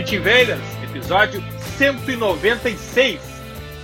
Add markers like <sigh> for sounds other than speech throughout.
Invaders, episódio 196.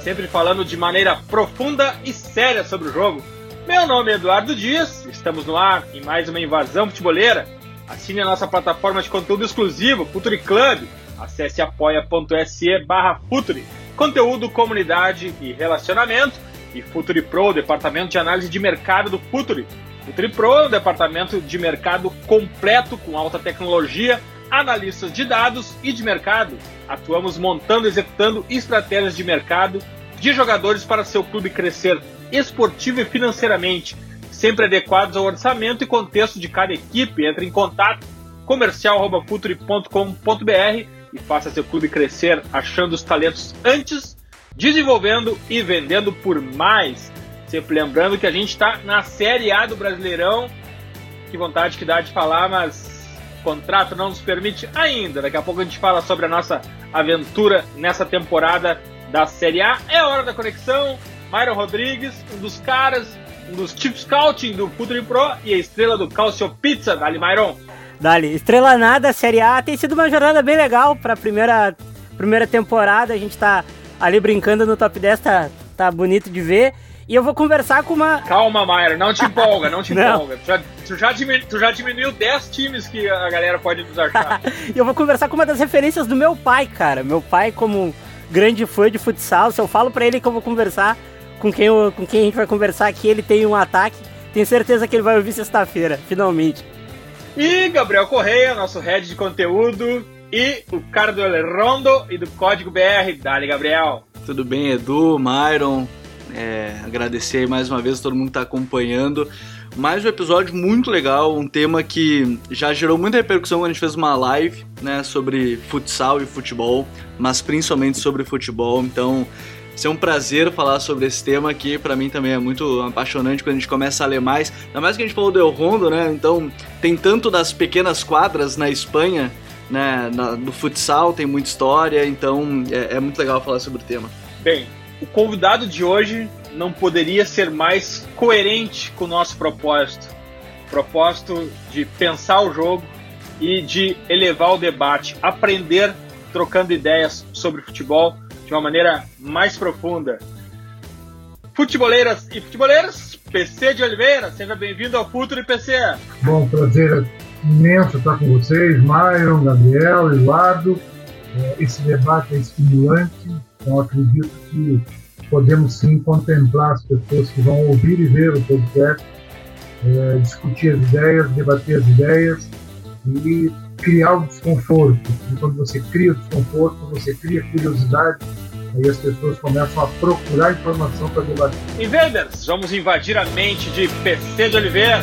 Sempre falando de maneira profunda e séria sobre o jogo. Meu nome é Eduardo Dias, estamos no ar em mais uma invasão futeboleira. Assine a nossa plataforma de conteúdo exclusivo, Futuri Club. Acesse apoia.se barra Futuri. Conteúdo, comunidade e relacionamento. E Futuri Pro, departamento de análise de mercado do Futuri. O Tripro é departamento de mercado completo com alta tecnologia, analistas de dados e de mercado. Atuamos montando e executando estratégias de mercado de jogadores para seu clube crescer esportivo e financeiramente, sempre adequados ao orçamento e contexto de cada equipe. Entre em contato comercial@futuri.com.br e faça seu clube crescer achando os talentos antes, desenvolvendo e vendendo por mais. Sempre lembrando que a gente está na Série A do Brasileirão. Que vontade que dá de falar, mas contrato não nos permite ainda. Daqui a pouco a gente fala sobre a nossa aventura nessa temporada da Série A. É hora da conexão. Myron Rodrigues, um dos caras, um dos Chief Scouting do Futuri Pro e a estrela do Calcio Pizza, Dali Myron. Dali, estrela nada, Série A. Tem sido uma jornada bem legal para a primeira, primeira temporada. A gente tá ali brincando no top 10, tá, tá bonito de ver. E eu vou conversar com uma. Calma, Mayra, não te empolga, não te <laughs> Não. empolga. Tu já, tu, já diminu- tu já diminuiu 10 times que a galera pode nos achar. <laughs> E eu vou conversar com uma das referências do meu pai, cara. Meu pai, como grande fã de futsal, se eu falo pra ele que eu vou conversar com quem, eu- com quem a gente vai conversar aqui, ele tem um ataque. Tenho certeza que ele vai ouvir sexta-feira, finalmente. E Gabriel Correia, nosso head de conteúdo. E o cara do El Rondo e do Código BR. Dali, Gabriel. Tudo bem, Edu, Myron? É, agradecer mais uma vez a todo mundo que está acompanhando. Mais um episódio muito legal, um tema que já gerou muita repercussão quando a gente fez uma live né, sobre futsal e futebol, mas principalmente sobre futebol. Então, ser um prazer falar sobre esse tema que para mim também é muito apaixonante quando a gente começa a ler mais. Ainda mais que a gente falou do El Rondo, né? Então, tem tanto das pequenas quadras na Espanha, né? na- do futsal, tem muita história, então é- é muito legal falar sobre o tema. Bem, o convidado de hoje não poderia ser mais coerente com o nosso propósito. Propósito de pensar o jogo e de elevar o debate, aprender trocando ideias sobre futebol de uma maneira mais profunda. Futeboleiras e futeboleiros, PC de Oliveira, seja bem-vindo ao Futuro PC. Bom, prazer imenso estar com vocês, Myron, Gabriel, Eduardo. É, Esse debate é estimulante, então acredito que podemos sim contemplar as pessoas que vão ouvir e ver o podcast, é, discutir as ideias, debater as ideias e criar o desconforto. E quando você cria o desconforto, você cria curiosidade, aí as pessoas começam a procurar informação para debater. Invaders, vamos invadir a mente de PC de Oliveira.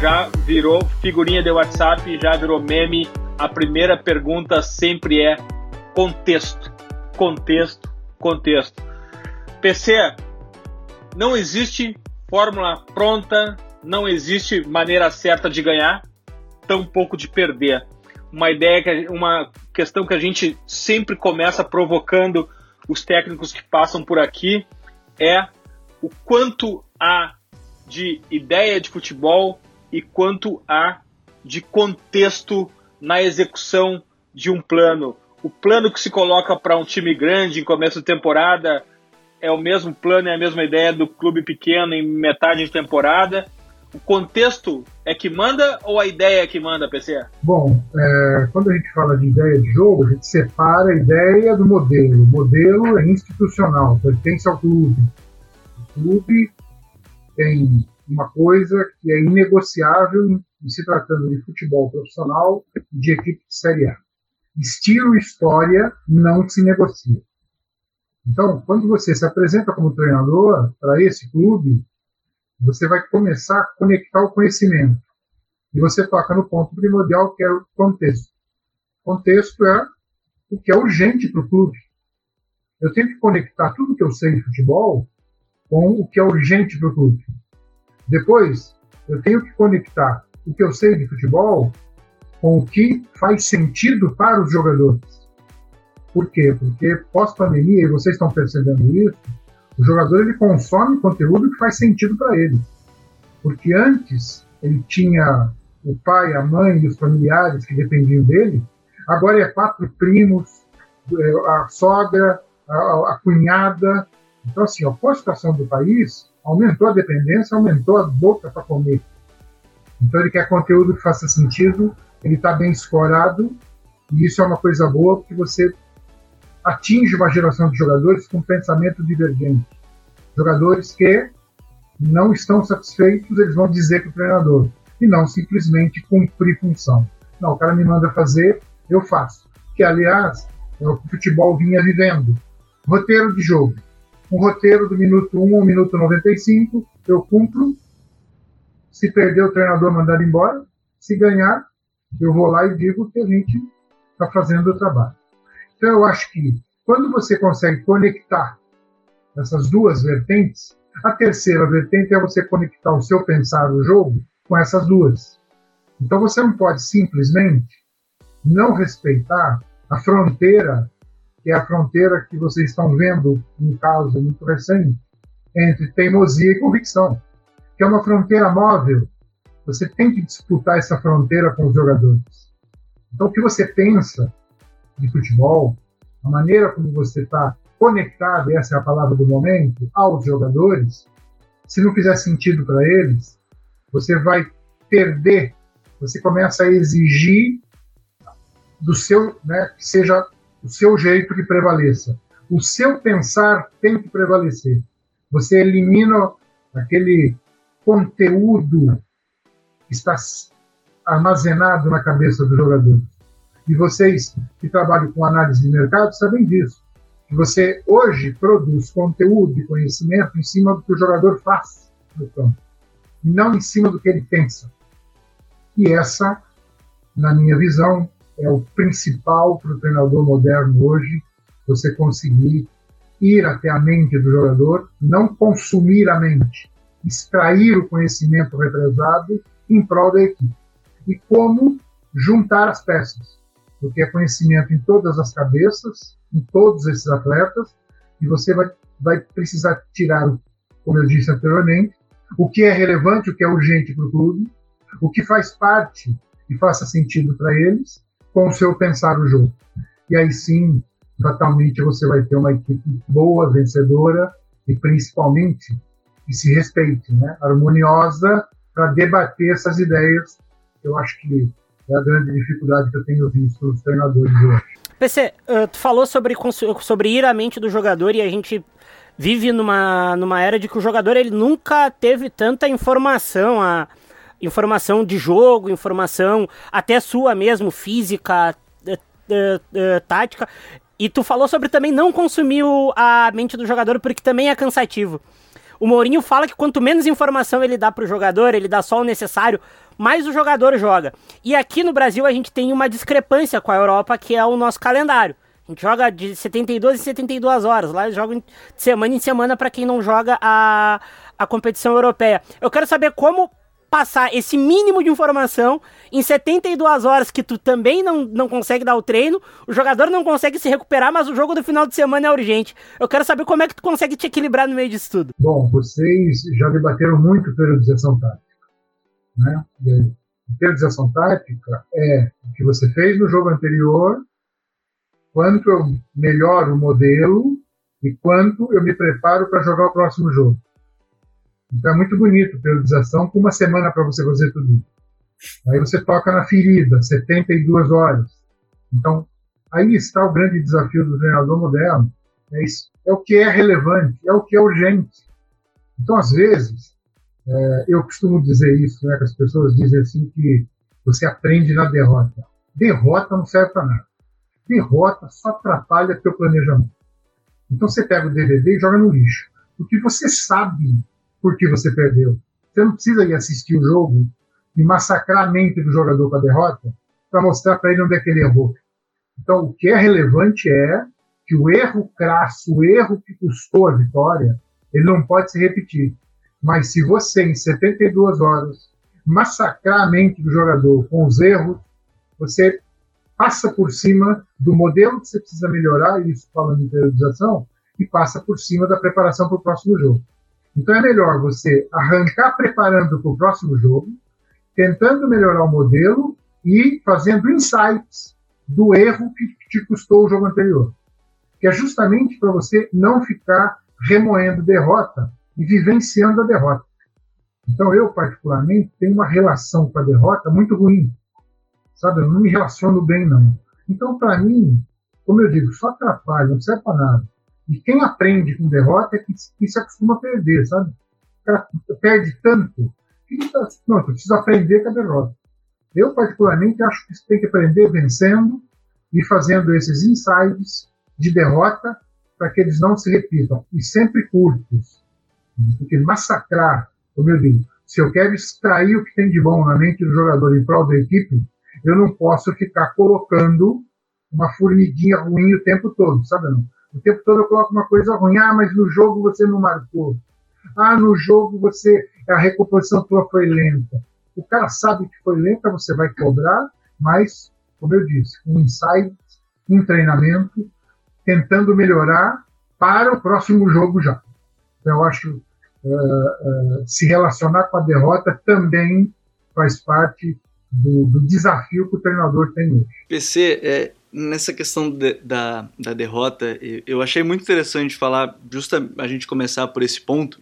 já virou figurinha de WhatsApp, já virou meme. A primeira pergunta sempre é contexto, contexto, contexto. PC, não existe fórmula pronta, não existe maneira certa de ganhar, tampouco de perder. Uma ideia, que uma questão que a gente sempre começa provocando os técnicos que passam por aqui é o quanto há de ideia de futebol e quanto há de contexto na execução de um plano. O plano que se coloca para um time grande em começo de temporada é o mesmo plano, é a mesma ideia do clube pequeno em metade de temporada. o contexto é que manda ou a ideia é que manda, PC? Bom, é, quando a gente fala de ideia de jogo, a gente separa a ideia do modelo. O modelo é institucional, pertence ao clube. O clube tem uma coisa que é inegociável em se tratando de futebol profissional e de equipe de Série A. Estilo e história não se negocia. Então, quando você se apresenta como treinador para esse clube, você vai começar a conectar o conhecimento. E você toca no ponto primordial, que é o contexto. O contexto é o que é urgente para o clube. Eu tenho que conectar tudo que eu sei de futebol com o que é urgente para o clube. Depois, eu tenho que conectar o que eu sei de futebol com o que faz sentido para os jogadores. Por quê? Porque pós-pandemia, e vocês estão percebendo isso, o jogador ele consome conteúdo que faz sentido para ele. Porque antes ele tinha o pai, a mãe e os familiares que dependiam dele, agora é quatro primos, é, a sogra, a, a cunhada. Então, assim, a situação do país aumentou a dependência, aumentou a boca para comer. Então, ele quer conteúdo que faça sentido, ele está bem escorado, e isso é uma coisa boa, porque você atinge uma geração de jogadores com pensamento divergente. Jogadores que não estão satisfeitos, eles vão dizer para o treinador, e não simplesmente cumprir função. Não, o cara me manda fazer, eu faço. Que, aliás, é o que o futebol vinha vivendo. Roteiro de jogo. Um roteiro do minuto 1 ao minuto 95, eu cumpro. Se perder, o treinador mandar embora. Se ganhar, eu vou lá e digo que a gente está fazendo o trabalho. Então, eu acho que quando você consegue conectar essas duas vertentes, a terceira vertente é você conectar o seu pensar no jogo com essas duas. Então, você não pode simplesmente não respeitar a fronteira, que é a fronteira que vocês estão vendo, um caso muito recente, entre teimosia e convicção, que é uma fronteira móvel. Você tem que disputar essa fronteira com os jogadores. Então, o que você pensa de futebol, a maneira como você está conectado, essa é a palavra do momento, aos jogadores, se não fizer sentido para eles, você vai perder, você começa a exigir do seu, né, que seja o seu jeito que prevaleça. O seu pensar tem que prevalecer. Você elimina aquele conteúdo que está armazenado na cabeça do jogador. E vocês que trabalham com análise de mercado sabem disso. Que você hoje produz conteúdo e conhecimento em cima do que o jogador faz no campo, e não em cima do que ele pensa. E essa, na minha visão, é o principal para o treinador moderno hoje, você conseguir ir até a mente do jogador, não consumir a mente, extrair o conhecimento represado em prol da equipe. E como juntar as peças porque é conhecimento em todas as cabeças, em todos esses atletas, e você vai, vai precisar tirar, como eu disse anteriormente, o que é relevante, o que é urgente para o clube, o que faz parte e faça sentido para eles, com o seu pensar o jogo. E aí sim, fatalmente você vai ter uma equipe boa, vencedora e principalmente que se respeite, né? harmoniosa para debater essas ideias. Eu acho que é a grande dificuldade que eu tenho visto os treinadores hoje. PC, uh, tu falou sobre, sobre ir à mente do jogador e a gente vive numa, numa era de que o jogador ele nunca teve tanta informação, a informação de jogo, informação até sua mesmo, física, uh, uh, tática. E tu falou sobre também não consumir a mente do jogador porque também é cansativo. O Mourinho fala que quanto menos informação ele dá para o jogador, ele dá só o necessário mais o jogador joga. E aqui no Brasil a gente tem uma discrepância com a Europa, que é o nosso calendário. A gente joga de 72 em 72 horas. Lá eles jogam de semana em semana para quem não joga a, a competição europeia. Eu quero saber como passar esse mínimo de informação em 72 horas que tu também não, não consegue dar o treino, o jogador não consegue se recuperar, mas o jogo do final de semana é urgente. Eu quero saber como é que tu consegue te equilibrar no meio disso tudo. Bom, vocês já debateram muito periodização tática. Né? Periodização tática é o que você fez no jogo anterior, quanto eu melhoro o modelo e quanto eu me preparo para jogar o próximo jogo. Então é muito bonito periodização com uma semana para você fazer tudo. Aí você toca na ferida, 72 horas. Então, aí está o grande desafio do treinador moderno. É, isso, é o que é relevante, é o que é urgente. Então, às vezes, é, eu costumo dizer isso, né, que as pessoas dizem assim que você aprende na derrota. Derrota não serve para nada. Derrota só atrapalha teu planejamento. Então você pega o DVD e joga no lixo. Porque você sabe por que você perdeu. Você não precisa ir assistir o jogo e massacrar a mente do jogador com a derrota para mostrar para ele onde é que ele errou. Então, o que é relevante é que o erro crasso, o erro que custou a vitória, ele não pode se repetir. Mas se você, em 72 horas, massacrar a mente do jogador com os erros, você passa por cima do modelo que você precisa melhorar, isso falando de periodização, e passa por cima da preparação para o próximo jogo. Então é melhor você arrancar preparando para o próximo jogo, tentando melhorar o modelo e fazendo insights do erro que te custou o jogo anterior. Que é justamente para você não ficar remoendo derrota e vivenciando a derrota. Então eu, particularmente, tenho uma relação com a derrota muito ruim. Sabe, eu não me relaciono bem, não. Então, para mim, como eu digo, só atrapalha, não serve para nada. E quem aprende com derrota é que, que se acostuma a perder, sabe? O cara perde tanto que tá, não, eu preciso aprender com a derrota. Eu, particularmente, acho que você tem que aprender vencendo e fazendo esses insights de derrota para que eles não se repitam. E sempre curtos. Porque massacrar, como eu digo, se eu quero extrair o que tem de bom na mente do jogador em prol da equipe, eu não posso ficar colocando uma formiguinha ruim o tempo todo, sabe? Não? O tempo todo eu coloco uma coisa ruim. Ah, mas no jogo você não marcou. Ah, no jogo você a recomposição tua foi lenta. O cara sabe que foi lenta, você vai cobrar, mas, como eu disse, um insight, um treinamento, tentando melhorar para o próximo jogo já. Então, eu acho uh, uh, se relacionar com a derrota também faz parte do, do, desafio que o treinador tem hoje. PC, é, nessa questão de, da, da derrota, eu achei muito interessante falar, justa a gente começar por esse ponto,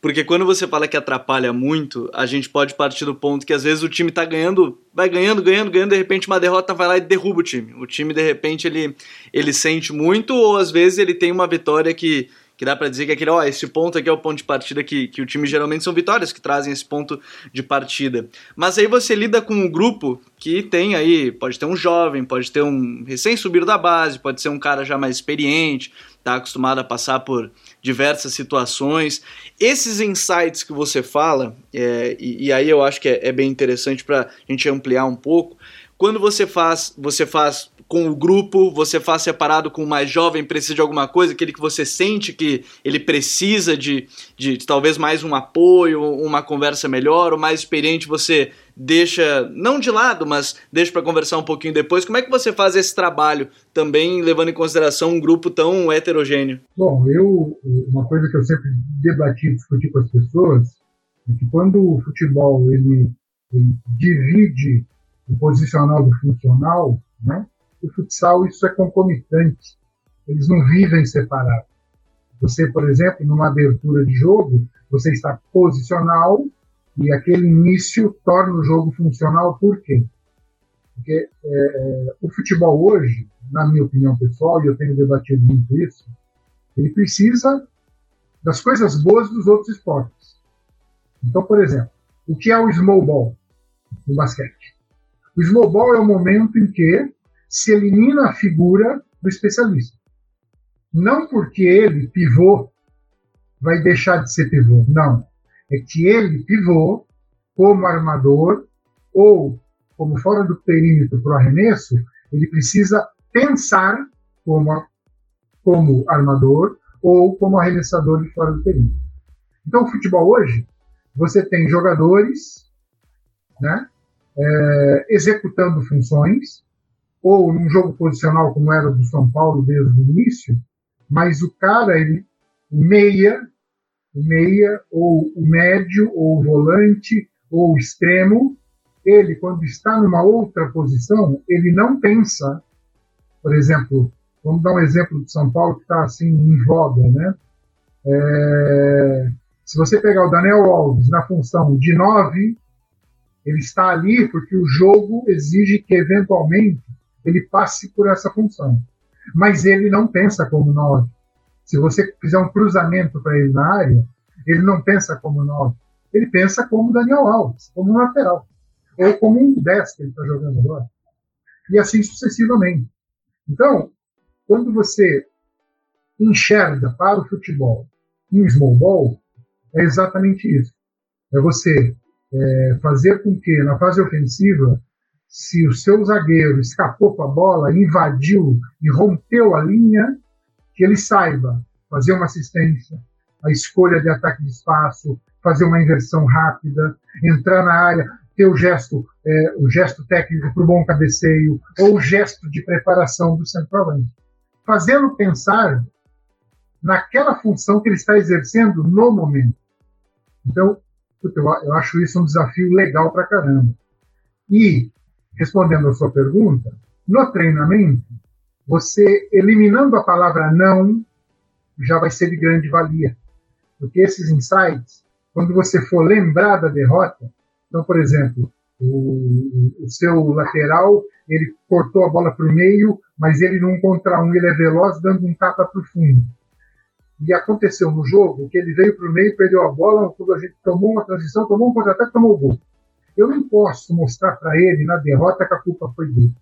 porque quando você fala que atrapalha muito, a gente pode partir do ponto que às vezes o time tá ganhando, vai ganhando, ganhando, ganhando, de repente uma derrota vai lá e derruba o time. O time de repente ele, ele sente muito, ou às vezes ele tem uma vitória que que dá para dizer que aquele, ó, esse ponto aqui é o ponto de partida que, que o time geralmente são vitórias que trazem esse ponto de partida. Mas aí você lida com um grupo que tem aí, pode ter um jovem, pode ter um recém-subido da base, pode ser um cara já mais experiente, tá acostumado a passar por diversas situações. Esses insights que você fala, é, e, e, aí eu acho que é, é bem interessante para a gente ampliar um pouco. Quando você faz, você faz com o grupo, você faz separado com o mais jovem, precisa de alguma coisa, aquele que você sente que ele precisa de, de, de talvez mais um apoio, uma conversa melhor, o mais experiente você deixa, não de lado, mas deixa para conversar um pouquinho depois. Como é que você faz esse trabalho também levando em consideração um grupo tão heterogêneo? Bom, eu, uma coisa que eu sempre debati, discuti com as pessoas, é que quando o futebol ele, ele divide o posicional do funcional, né? O futsal isso é concomitante. Eles não vivem separados. Você, por exemplo, numa abertura de jogo, você está posicional e aquele início torna o jogo funcional. Por quê? Porque é, é, o futebol hoje, na minha opinião pessoal, e eu tenho debatido muito isso, ele precisa das coisas boas dos outros esportes. Então, por exemplo, o que é o small ball no basquete? O small ball é o momento em que se elimina a figura do especialista. Não porque ele, pivô, vai deixar de ser pivô. Não. É que ele, pivô, como armador ou como fora do perímetro para o arremesso, ele precisa pensar como, como armador ou como arremessador de fora do perímetro. Então, o futebol hoje, você tem jogadores né, é, executando funções, ou num jogo posicional como era do São Paulo desde o início, mas o cara, ele, o meia, meia, ou o médio, ou o volante, ou o extremo, ele, quando está numa outra posição, ele não pensa, por exemplo, vamos dar um exemplo de São Paulo que está assim em voga, né? É, Se você pegar o Daniel Alves na função de 9, ele está ali porque o jogo exige que, eventualmente, ele passe por essa função. Mas ele não pensa como 9. Se você fizer um cruzamento para ele na área, ele não pensa como 9. Ele pensa como Daniel Alves, como um lateral. Ou como um 10 que ele está jogando agora. E assim sucessivamente. Então, quando você enxerga para o futebol em small ball, é exatamente isso. É você é, fazer com que, na fase ofensiva, se o seu zagueiro escapou com a bola, invadiu e rompeu a linha, que ele saiba fazer uma assistência, a escolha de ataque de espaço, fazer uma inversão rápida, entrar na área, ter o gesto, é, o gesto técnico para o bom cabeceio, ou o gesto de preparação do centroavante. Fazendo pensar naquela função que ele está exercendo no momento. Então, eu acho isso um desafio legal para caramba. E, respondendo a sua pergunta, no treinamento, você eliminando a palavra não já vai ser de grande valia. Porque esses insights, quando você for lembrar da derrota, então, por exemplo, o, o seu lateral, ele cortou a bola para o meio, mas ele num contra um, ele é veloz, dando um tapa para o fundo. E aconteceu no jogo que ele veio para o meio, perdeu a bola, a gente tomou uma transição, tomou um contra-ataque, tomou o gol. Eu não posso mostrar para ele na derrota que a culpa foi dele.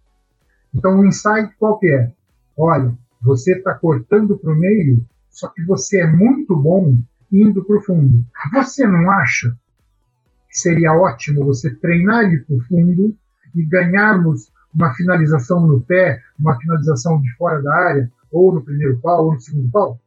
Então, o insight qual que é? Olha, você está cortando para o meio, só que você é muito bom indo para o fundo. Você não acha que seria ótimo você treinar ele para o fundo e ganharmos uma finalização no pé, uma finalização de fora da área, ou no primeiro pau, ou no segundo pau?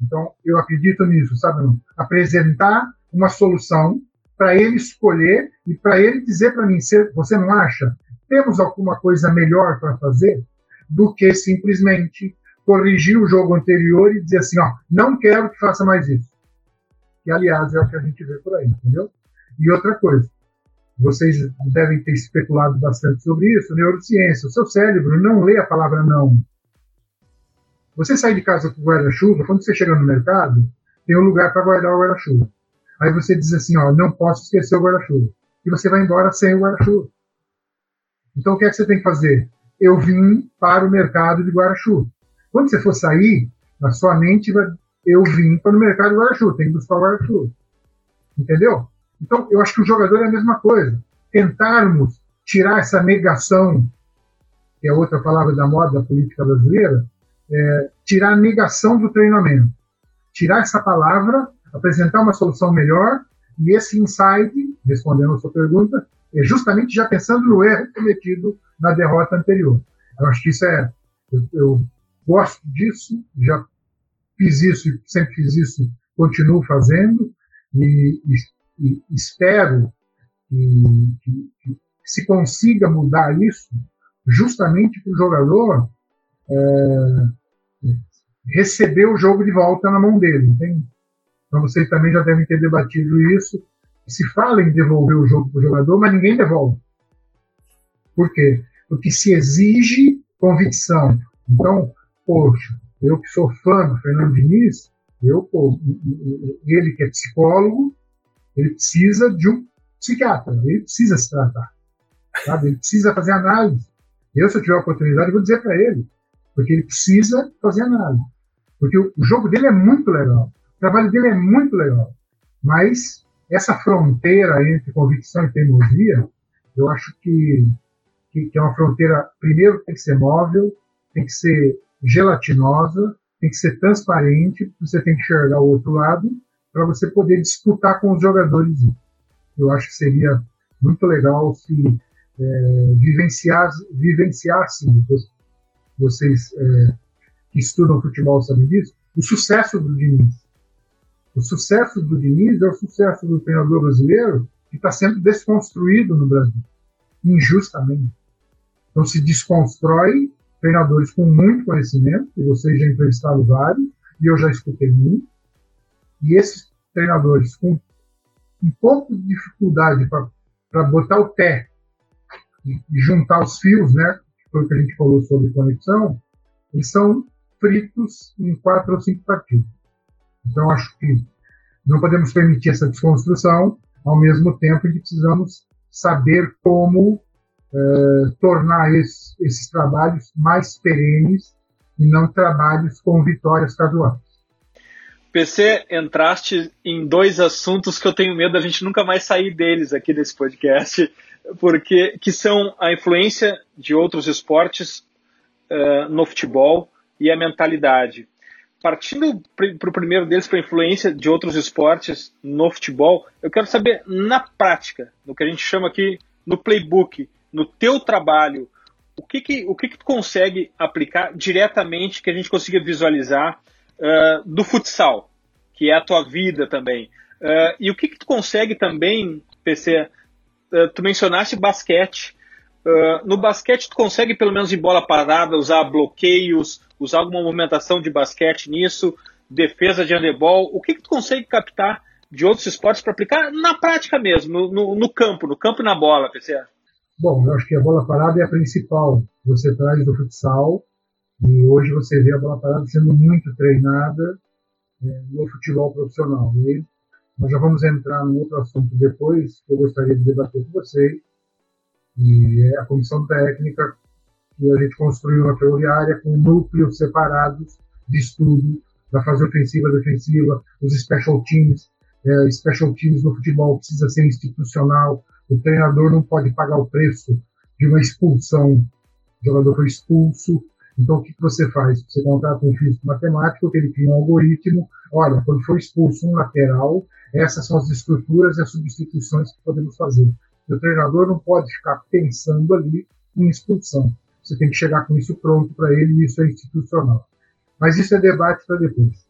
Então, eu acredito nisso, sabe? Apresentar uma solução para ele escolher e para ele dizer para mim: você não acha? Temos alguma coisa melhor para fazer do que simplesmente corrigir o jogo anterior e dizer assim: ó, não quero que faça mais isso. Que, aliás, é o que a gente vê por aí, entendeu? E outra coisa, vocês devem ter especulado bastante sobre isso, neurociência. O seu cérebro não lê a palavra não. Você sai de casa com guarda-chuva, quando você chega no mercado, tem um lugar para guardar o guarda-chuva. Aí você diz assim, ó, não posso esquecer o guarda-chuva. E você vai embora sem o guarda-chuva. Então o que é que você tem que fazer? Eu vim para o mercado de guarda-chuva. Quando você for sair, na sua mente vai, eu vim para o mercado de guarda-chuva, tem que buscar o guarda-chuva. Entendeu? Então eu acho que o jogador é a mesma coisa. Tentarmos tirar essa negação, que é outra palavra da moda da política brasileira, é, tirar a negação do treinamento. Tirar essa palavra, apresentar uma solução melhor, e esse insight, respondendo a sua pergunta, é justamente já pensando no erro cometido na derrota anterior. Eu acho que isso é. Eu, eu gosto disso, já fiz isso sempre fiz isso, continuo fazendo, e, e, e espero que, que, que, se consiga mudar isso justamente para o jogador é, receber o jogo de volta na mão dele, entende? Então vocês também já devem ter debatido isso. Se fala em devolver o jogo para o jogador, mas ninguém devolve. Por quê? Porque se exige convicção. Então, poxa, eu que sou fã do Fernando Diniz, eu, pô, ele que é psicólogo, ele precisa de um psiquiatra, ele precisa se tratar, sabe? Ele precisa fazer análise. Eu, se eu tiver a oportunidade, vou dizer para ele, porque ele precisa fazer análise. Porque o jogo dele é muito legal, trabalho dele é muito legal. Mas essa fronteira entre convicção e teimosia, eu acho que, que, que é uma fronteira, primeiro, tem que ser móvel, tem que ser gelatinosa, tem que ser transparente, você tem que enxergar o outro lado para você poder disputar com os jogadores. Eu acho que seria muito legal se é, vivenciasse, vivenciássemos vocês é, que estudam futebol sabem disso, o sucesso do Diniz. O sucesso do Diniz é o sucesso do treinador brasileiro que está sendo desconstruído no Brasil, injustamente. Então se desconstrói treinadores com muito conhecimento, e vocês já entrevistaram vários, e eu já escutei muito, e esses treinadores com um pouco de dificuldade para botar o pé e, e juntar os fios, né, foi o que a gente falou sobre conexão, eles são fritos em quatro ou cinco partidos. Então, acho que Não podemos permitir essa desconstrução, ao mesmo tempo que precisamos saber como eh, tornar esses, esses trabalhos mais perenes e não trabalhos com vitórias casuais. PC, entraste em dois assuntos que eu tenho medo da gente nunca mais sair deles aqui nesse podcast, porque que são a influência de outros esportes uh, no futebol e a mentalidade. Partindo para o primeiro deles, para a influência de outros esportes no futebol, eu quero saber na prática, no que a gente chama aqui no playbook, no teu trabalho, o que que, o que, que tu consegue aplicar diretamente que a gente consiga visualizar uh, do futsal, que é a tua vida também. Uh, e o que, que tu consegue também, PC, uh, tu mencionaste basquete, Uh, no basquete, tu consegue, pelo menos em bola parada, usar bloqueios, usar alguma movimentação de basquete nisso, defesa de handebol. O que, que tu consegue captar de outros esportes para aplicar na prática mesmo, no, no, campo, no campo e na bola, PC? Bom, eu acho que a bola parada é a principal você traz do futsal. E hoje você vê a bola parada sendo muito treinada é, no futebol profissional. E nós já vamos entrar num outro assunto depois, que eu gostaria de debater com vocês, e é a comissão técnica que a gente construiu na ferroviária com núcleos separados de estudo da fase ofensiva, defensiva, os special teams. É, special teams no futebol precisa ser institucional. O treinador não pode pagar o preço de uma expulsão. O jogador foi expulso. Então, o que, você faz? Você contrata um físico matemático que ele cria um algoritmo. Olha, quando foi expulso um lateral, essas são as estruturas e as substituições que podemos fazer. O treinador não pode ficar pensando ali em expulsão. Você tem que chegar com isso pronto para ele e isso é institucional. Mas isso é debate para depois.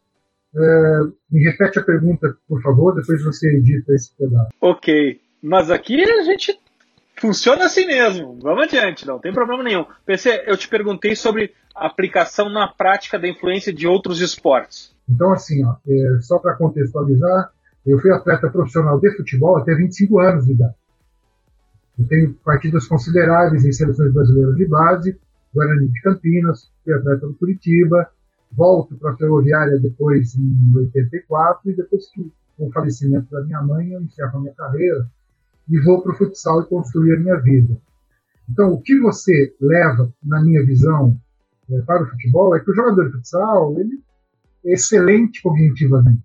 É, me repete a pergunta, por favor, depois você edita esse pedaço. Ok, mas aqui a gente funciona assim mesmo. Vamos adiante, não tem problema nenhum. PC, eu te perguntei sobre a aplicação na prática da influência de outros esportes. Então, assim, ó, é, só para contextualizar, eu fui atleta profissional de futebol até 25 anos de idade. Eu tenho partidas consideráveis em seleções brasileiras de base, Guarani de Campinas, fui do Curitiba, volto para a Ferroviária depois em 84 e depois que com o falecimento da minha mãe eu encerro a minha carreira e vou para o futsal e construir a minha vida. Então, o que você leva, na minha visão, é, para o futebol é que o jogador de futsal ele é excelente cognitivamente.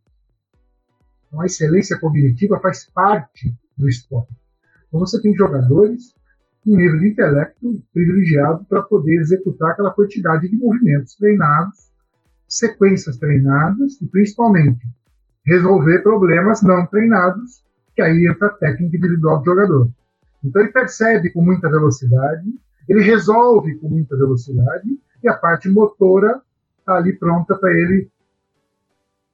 Então, a excelência cognitiva faz parte do esporte. Então você tem jogadores com nível de intelecto privilegiado para poder executar aquela quantidade de movimentos treinados, sequências treinadas e principalmente resolver problemas não treinados, que aí entra a técnica individual do jogador. Então ele percebe com muita velocidade, ele resolve com muita velocidade e a parte motora está ali pronta para ele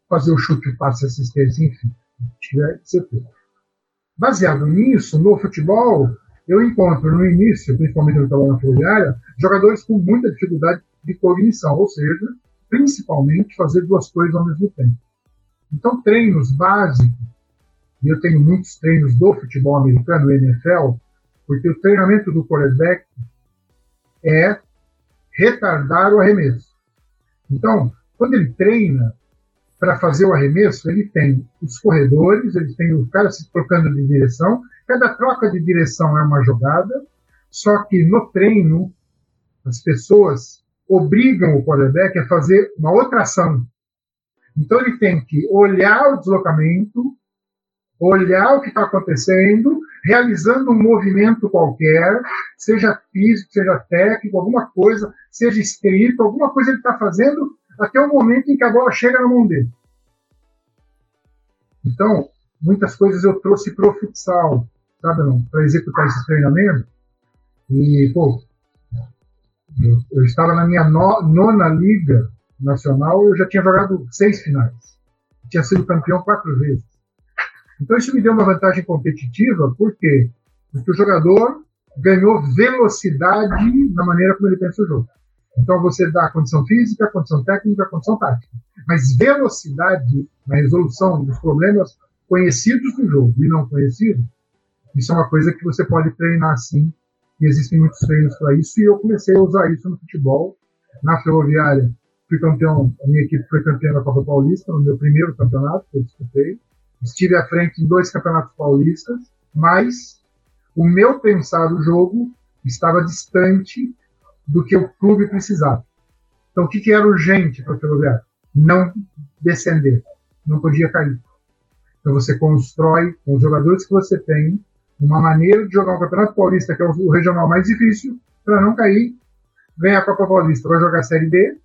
fazer o chute, o passe, assistência, enfim, tiver feito. Baseado nisso, no futebol, eu encontro no início, principalmente no trabalho na ferroviária, jogadores com muita dificuldade de cognição, ou seja, principalmente fazer duas coisas ao mesmo tempo. Então, treinos básicos, e eu tenho muitos treinos do futebol americano, NFL, porque o treinamento do quarterback é retardar o arremesso. Então, quando ele treina, para fazer o arremesso, ele tem os corredores, ele tem o cara se trocando de direção. Cada troca de direção é uma jogada, só que no treino, as pessoas obrigam o quarterback a fazer uma outra ação. Então ele tem que olhar o deslocamento, olhar o que está acontecendo, realizando um movimento qualquer, seja físico, seja técnico, alguma coisa, seja escrito, alguma coisa ele está fazendo até o momento em que a bola chega na mão dele. Então, muitas coisas eu trouxe para o futsal, sabe, para executar esse treinamento. E, pô, eu, eu estava na minha no, nona liga nacional, eu já tinha jogado seis finais. tinha sido campeão quatro vezes. Então, isso me deu uma vantagem competitiva, por quê? Porque o jogador ganhou velocidade na maneira como ele pensa o jogo. Então você dá condição física, condição técnica, condição tática. Mas velocidade na resolução dos problemas conhecidos do jogo e não conhecidos, isso é uma coisa que você pode treinar sim. E existem muitos treinos para isso. E eu comecei a usar isso no futebol, na ferroviária. Fui campeão, a minha equipe foi campeã da Copa Paulista no meu primeiro campeonato que eu disputei. estive à frente em dois campeonatos paulistas, mas o meu pensar do jogo estava distante do que o clube precisava. Então, o que, que era urgente para o Ferroviário? Não descender, não podia cair. Então, você constrói com os jogadores que você tem uma maneira de jogar um Campeonato Paulista, que é o regional mais difícil, para não cair, ganhar a Copa Paulista, vai jogar a Série B,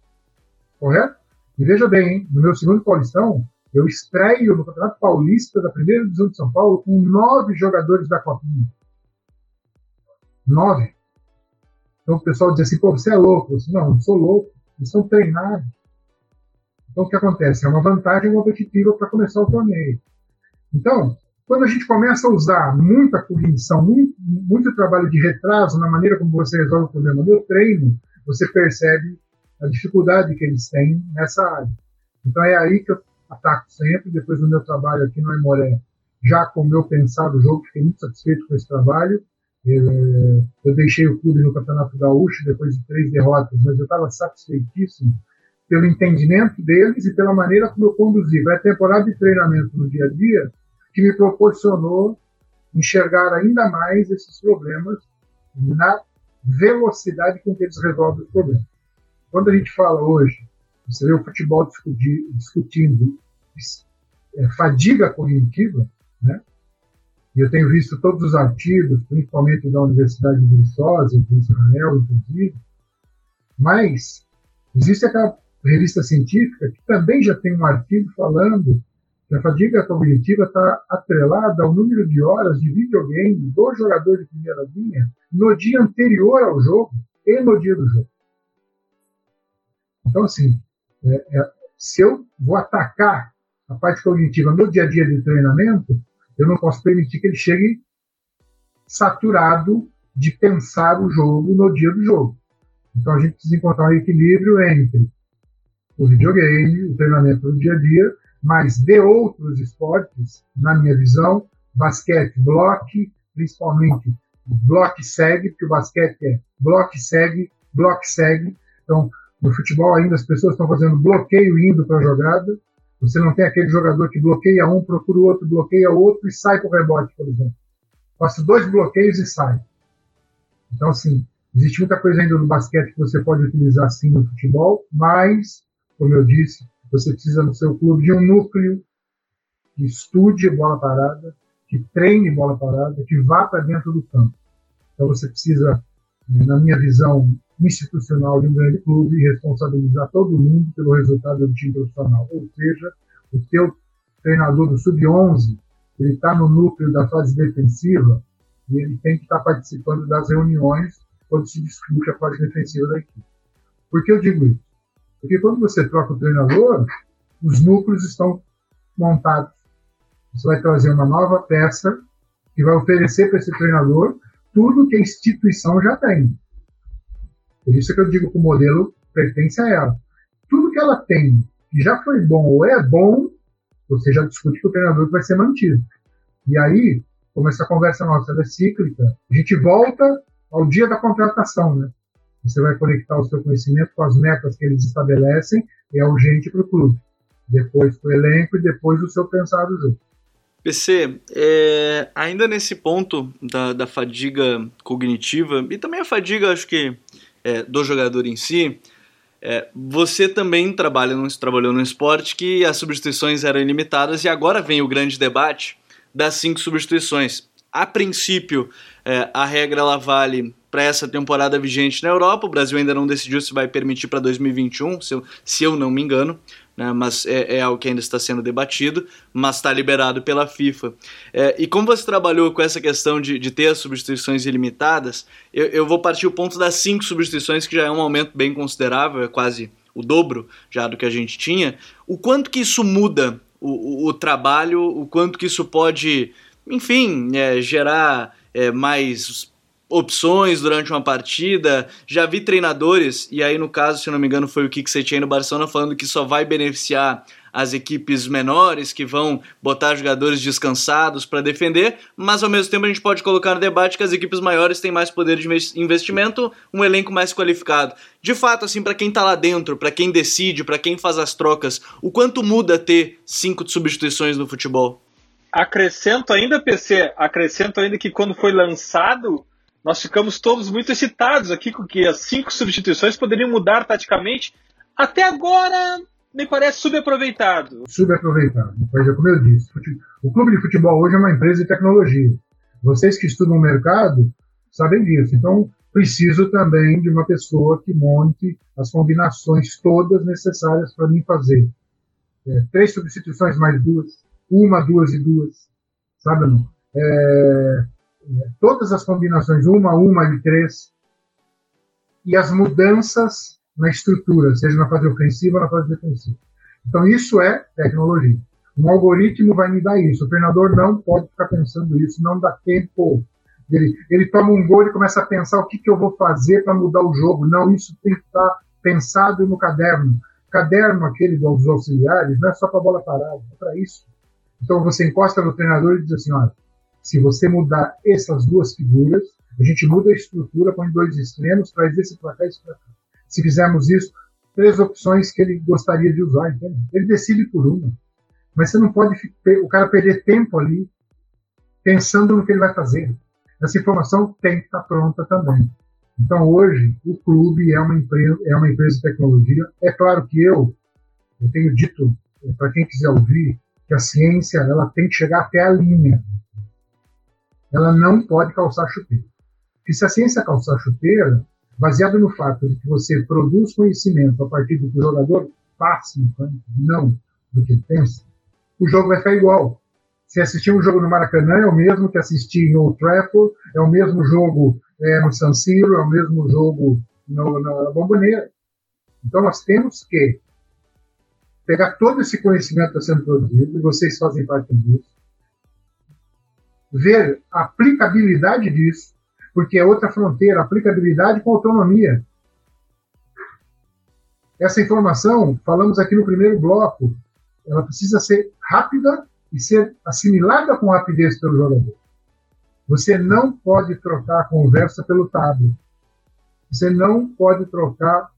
correto? E veja bem, hein, no meu segundo Paulistão, eu estreio no Campeonato Paulista da primeira divisão de São Paulo com nove jogadores da Copinha. Nove. Então o pessoal diz assim, pô, você é louco. Eu disse, não, não sou louco. Eles são treinados. Então o que acontece? É uma vantagem competitiva para começar o torneio. Então, quando a gente começa a usar muita cognição, muito, muito trabalho de retraso na maneira como você resolve o problema no treino, você percebe a dificuldade que eles têm nessa área. Então é aí que eu ataco sempre, depois do meu trabalho aqui no Aimoré, já com o meu pensado jogo, fiquei muito satisfeito com esse trabalho. Eu deixei o clube no Campeonato Gaúcho depois de três derrotas, mas eu estava satisfeitíssimo pelo entendimento deles e pela maneira como eu conduzi. Vai a temporada de treinamento no dia a dia que me proporcionou enxergar ainda mais esses problemas na velocidade com que eles resolvem os problemas. Quando a gente fala hoje, você vê o futebol discutir, discutindo é, fadiga cognitiva, né? E eu tenho visto todos os artigos, principalmente da Universidade de Viçosa, de Israel, inclusive, mas existe aquela revista científica que também já tem um artigo falando que a fadiga cognitiva está atrelada ao número de horas de videogame do jogador de primeira linha no dia anterior ao jogo e no dia do jogo. Então, assim, é, é, se eu vou atacar a parte cognitiva no dia a dia de treinamento, eu não posso permitir que ele chegue saturado de pensar o jogo no dia do jogo. Então a gente precisa encontrar um equilíbrio entre o videogame, o treinamento do dia a dia, mas de outros esportes, na minha visão, basquete, bloque, principalmente bloque segue, porque o basquete é bloque segue, bloque segue. Então, no futebol ainda as pessoas estão fazendo bloqueio indo para a jogada. Você não tem aquele jogador que bloqueia um, procura o outro, bloqueia outro e sai com o rebote, por exemplo. Faço dois bloqueios e sai. Então, assim, existe muita coisa ainda no basquete que você pode utilizar sim no futebol, mas, como eu disse, você precisa no seu clube de um núcleo que estude bola parada, que treine bola parada, que vá para dentro do campo. Então você precisa, né, na minha visão institucional de um grande clube, responsabilizar todo mundo pelo resultado do time profissional. Ou seja, o teu treinador do sub-11, ele está no núcleo da fase defensiva e ele tem que estar tá participando das reuniões quando se discute a fase defensiva da equipe. Por que eu digo isso? Porque quando você troca o treinador, os núcleos estão montados. Você vai trazer uma nova peça que vai oferecer para esse treinador tudo que a instituição já tem. Por isso que eu digo que o modelo pertence a ela. Tudo que ela tem, que já foi bom ou é bom, você já discute que o treinador vai ser mantido. E aí, como essa conversa nossa é cíclica, a gente volta ao dia da contratação, né? Você vai conectar o seu conhecimento com as metas que eles estabelecem e é urgente para o clube. Depois para o elenco e depois o seu pensar do jogo. PC, é, ainda nesse ponto da, da fadiga cognitiva e também a fadiga, acho que, é, do jogador em si, é, você também trabalha no, trabalhou no esporte que as substituições eram ilimitadas e agora vem o grande debate das cinco substituições. A princípio, é, a regra ela vale para essa temporada vigente na Europa. O Brasil ainda não decidiu se vai permitir para 2021, se eu, se eu não me engano, né, mas é, é, algo que ainda está sendo debatido, mas está liberado pela FIFA. É, e como você trabalhou com essa questão de, de ter as substituições ilimitadas, eu, eu vou partir o ponto das cinco substituições, que já é um aumento bem considerável, é quase o dobro já do que a gente tinha. O quanto que isso muda o, o, o trabalho, o quanto que isso pode, enfim, é, gerar é, mais opções durante uma partida. Já vi treinadores, e aí no caso, se não me engano, foi o Kik Setien no Barcelona, falando que só vai beneficiar as equipes menores que vão botar jogadores descansados para defender, mas ao mesmo tempo a gente pode colocar no debate que as equipes maiores têm mais poder de investimento, um elenco mais qualificado. De fato, assim, para quem tá lá dentro, para quem decide, para quem faz as trocas, o quanto muda ter cinco substituições no futebol? Acrescento ainda, PC, acrescento ainda que quando foi lançado, nós ficamos todos muito excitados aqui com que as cinco substituições poderiam mudar taticamente. Até agora, me parece subaproveitado. Subaproveitado. Pois é, como eu disse, o clube de futebol hoje é uma empresa de tecnologia. Vocês que estudam o mercado sabem disso. Então, preciso também de uma pessoa que monte as combinações todas necessárias para mim fazer. É, três substituições mais duas, uma, duas e duas, sabe não? É, todas as combinações, uma, uma e três, e as mudanças na estrutura, seja na fase ofensiva ou na fase defensiva. Então, isso é tecnologia. Um algoritmo vai me dar isso. O treinador não pode ficar pensando isso, não dá tempo. Ele, ele toma um gol e começa a pensar o que, que eu vou fazer para mudar o jogo. Não, isso tem que estar pensado no caderno. Caderno, aquele dos auxiliares, não é só para bola parada, é para isso. Então você encosta no treinador e diz assim: olha, se você mudar essas duas figuras, a gente muda a estrutura, põe dois extremos, traz esse para cá e esse para cá. Se fizermos isso, três opções que ele gostaria de usar, entende? Ele decide por uma. Mas você não pode o cara perder tempo ali pensando no que ele vai fazer. Essa informação tem que estar pronta também. Então, hoje, o clube é uma empresa, é uma empresa de tecnologia. É claro que eu, eu tenho dito, para quem quiser ouvir, que a ciência ela tem que chegar até a linha. Ela não pode calçar chuteira. E se a ciência calçar chuteira, baseado no fato de que você produz conhecimento a partir do que o jogador passa no campo, não do que ele pensa, o jogo vai ficar igual. Se assistir um jogo no Maracanã é o mesmo que assistir no Trafford, é o mesmo jogo é, no San Siro, é o mesmo jogo no, na Bomboneira. Então nós temos que pegar todo esse conhecimento que está sendo produzido, e vocês fazem parte disso, ver a aplicabilidade disso, porque é outra fronteira, aplicabilidade com autonomia. Essa informação, falamos aqui no primeiro bloco, ela precisa ser rápida e ser assimilada com rapidez pelo jogador. Você não pode trocar a conversa pelo tablet. Você não pode trocar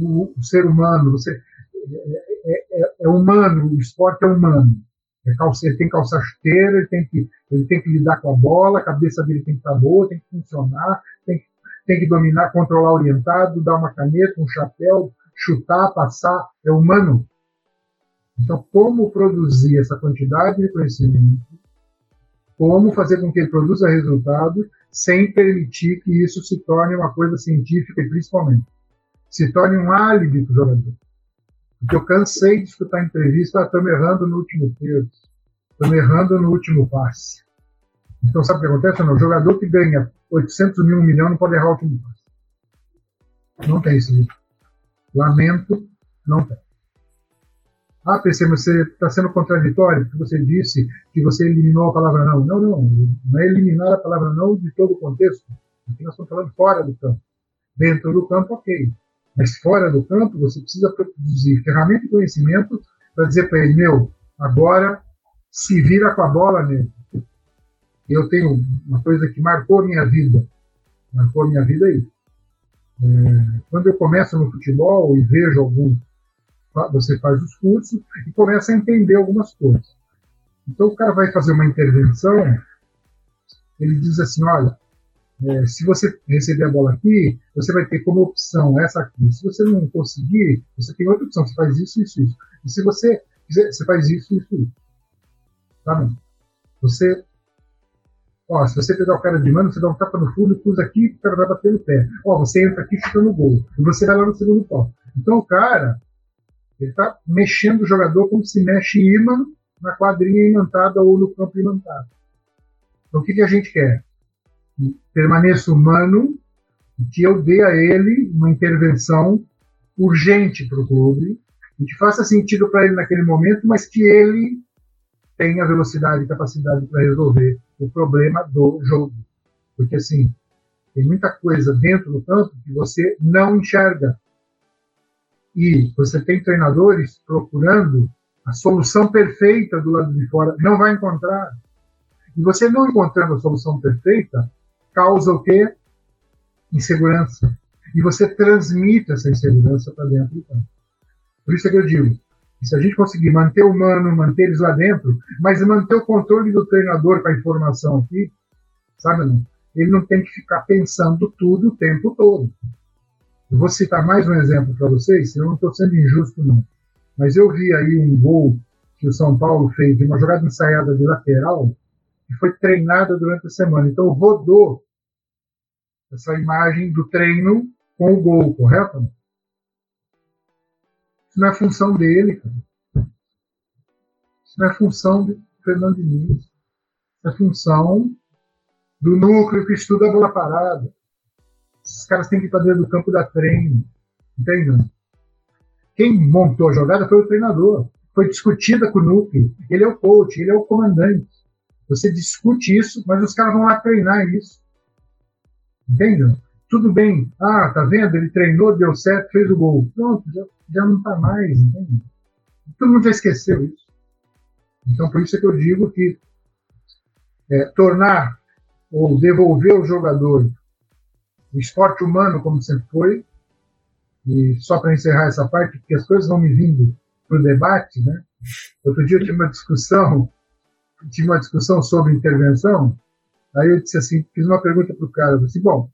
o, ser humano. Você é, é, é, é, humano, o esporte é humano. Ele tem que calçar chuteira, ele tem que, ele tem que lidar com a bola, a cabeça dele tem que estar boa, tem que funcionar, tem, tem que dominar, controlar orientado, dar uma caneta, um chapéu, chutar, passar. É humano. Então, como produzir essa quantidade de conhecimento, como fazer com que ele produza resultado sem permitir que isso se torne uma coisa científica e principalmente se torne um álibi para o jogador. Porque eu cansei de escutar entrevista, ah, estamos errando no último terço, estamos errando no último passe. Então, sabe o que acontece? Não, o jogador que ganha 800 mil, um milhão, não pode errar o último passe. Não tem isso. Lamento, não tem. Ah, PC, você está sendo contraditório porque você disse que você eliminou a palavra não. Não, não. Não é eliminar a palavra não de todo o contexto. Aqui nós estamos falando fora do campo. Dentro do campo, ok. Mas fora do campo, você precisa produzir ferramenta e conhecimento para dizer para ele, meu, agora se vira com a bola nele. Eu tenho uma coisa que marcou minha vida. Marcou minha vida aí. É, quando eu começo no futebol e vejo algum você faz os cursos e começa a entender algumas coisas. Então o cara vai fazer uma intervenção, ele diz assim, olha, é, se você receber a bola aqui, você vai ter como opção essa aqui. Se você não conseguir, você tem outra opção, você faz isso, isso, isso. E se você quiser, você faz isso, isso, isso. Tá? Você Ó, se você pegar o cara de mano, você dá um tapa no fundo, e cruza aqui, o cara vai bater no pé. Ó, você entra aqui, fica no gol. E você vai lá no segundo pau. Então o cara, ele está mexendo o jogador como se mexe imã na quadrinha imantada ou no campo imantado. Então, o que, que a gente quer? Permaneça humano e que eu dê a ele uma intervenção urgente para o clube e que faça sentido para ele naquele momento, mas que ele tenha velocidade e capacidade para resolver o problema do jogo. Porque, assim, tem muita coisa dentro do campo que você não enxerga e você tem treinadores procurando a solução perfeita do lado de fora, não vai encontrar. E você não encontrando a solução perfeita, causa o quê? Insegurança. E você transmite essa insegurança para dentro do campo. Por isso é que eu digo, se a gente conseguir manter o humano, manter eles lá dentro, mas manter o controle do treinador com a informação aqui, sabe? Não? Ele não tem que ficar pensando tudo o tempo todo. Eu vou citar mais um exemplo para vocês, eu não estou sendo injusto, não. Mas eu vi aí um gol que o São Paulo fez de uma jogada ensaiada de lateral, que foi treinada durante a semana. Então rodou essa imagem do treino com o gol, correto? Isso não é função dele, cara. Isso não é função de Fernando Diniz. Isso é função do núcleo que estuda a bola parada. Esses caras têm que para dentro do campo da treino. Entendem? Quem montou a jogada foi o treinador. Foi discutida com o núcleo. Ele é o coach, ele é o comandante. Você discute isso, mas os caras vão lá treinar isso. Entendem? Tudo bem. Ah, tá vendo? Ele treinou, deu certo, fez o gol. Pronto, já, já não tá mais. Entende? Todo mundo já esqueceu isso. Então, por isso é que eu digo que é, tornar ou devolver ao jogador o esporte humano como sempre foi. E só para encerrar essa parte, porque as coisas vão me vindo para o debate, né? Outro dia eu tive uma discussão, <laughs> tive uma discussão sobre intervenção. Aí eu disse assim, fiz uma pergunta para o cara, eu disse, bom,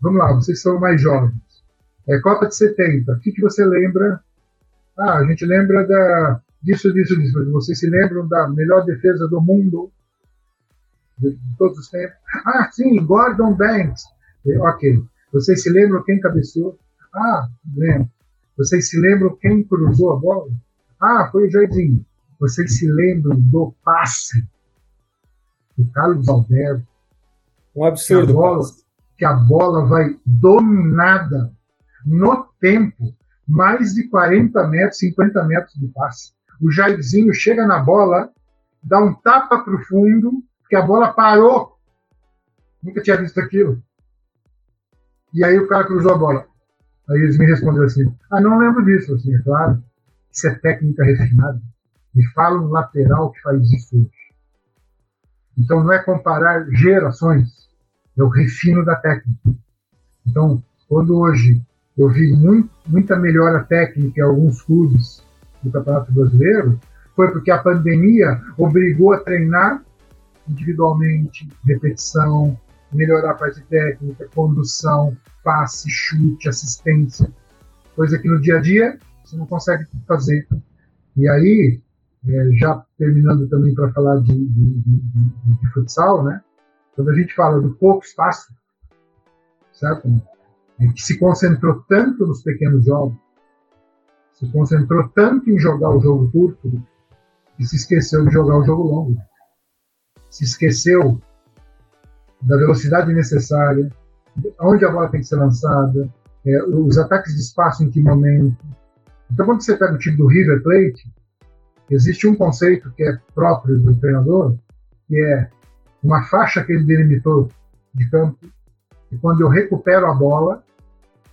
vamos lá, vocês são mais jovens. É Copa de 70, o que, que você lembra? Ah, a gente lembra da, disso, disso, disso. Vocês se lembram da melhor defesa do mundo de, de todos os tempos? Ah, sim, Gordon Banks. Ok. Vocês se lembram quem cabeceou? Ah, lembro. Vocês se lembram quem cruzou a bola? Ah, foi o Jairzinho. Vocês se lembram do passe do Carlos Alberto? Um absurdo. Que a bola, que a bola vai dominada no tempo, mais de 40 metros, 50 metros de passe. O Jairzinho chega na bola, dá um tapa para o fundo, que a bola parou. Nunca tinha visto aquilo. E aí o cara cruzou a bola. Aí eles me responderam assim: Ah, não lembro disso. Assim, é claro, isso é técnica refinada. Me fala um lateral que faz isso hoje. Então não é comparar gerações, o refino da técnica. Então, quando hoje eu vi muito, muita melhora técnica em alguns clubes do Campeonato Brasileiro, foi porque a pandemia obrigou a treinar individualmente, repetição, melhorar a parte técnica, condução, passe, chute, assistência, coisa que no dia a dia você não consegue fazer. E aí, é, já terminando também para falar de, de, de, de, futsal, né? Quando a gente fala do pouco espaço, certo? É que se concentrou tanto nos pequenos jogos, se concentrou tanto em jogar o jogo curto, que se esqueceu de jogar o jogo longo. Se esqueceu da velocidade necessária, onde a bola tem que ser lançada, é, os ataques de espaço em que momento. Então, quando você pega o time do River Plate, existe um conceito que é próprio do treinador, que é uma faixa que ele delimitou de campo, e quando eu recupero a bola,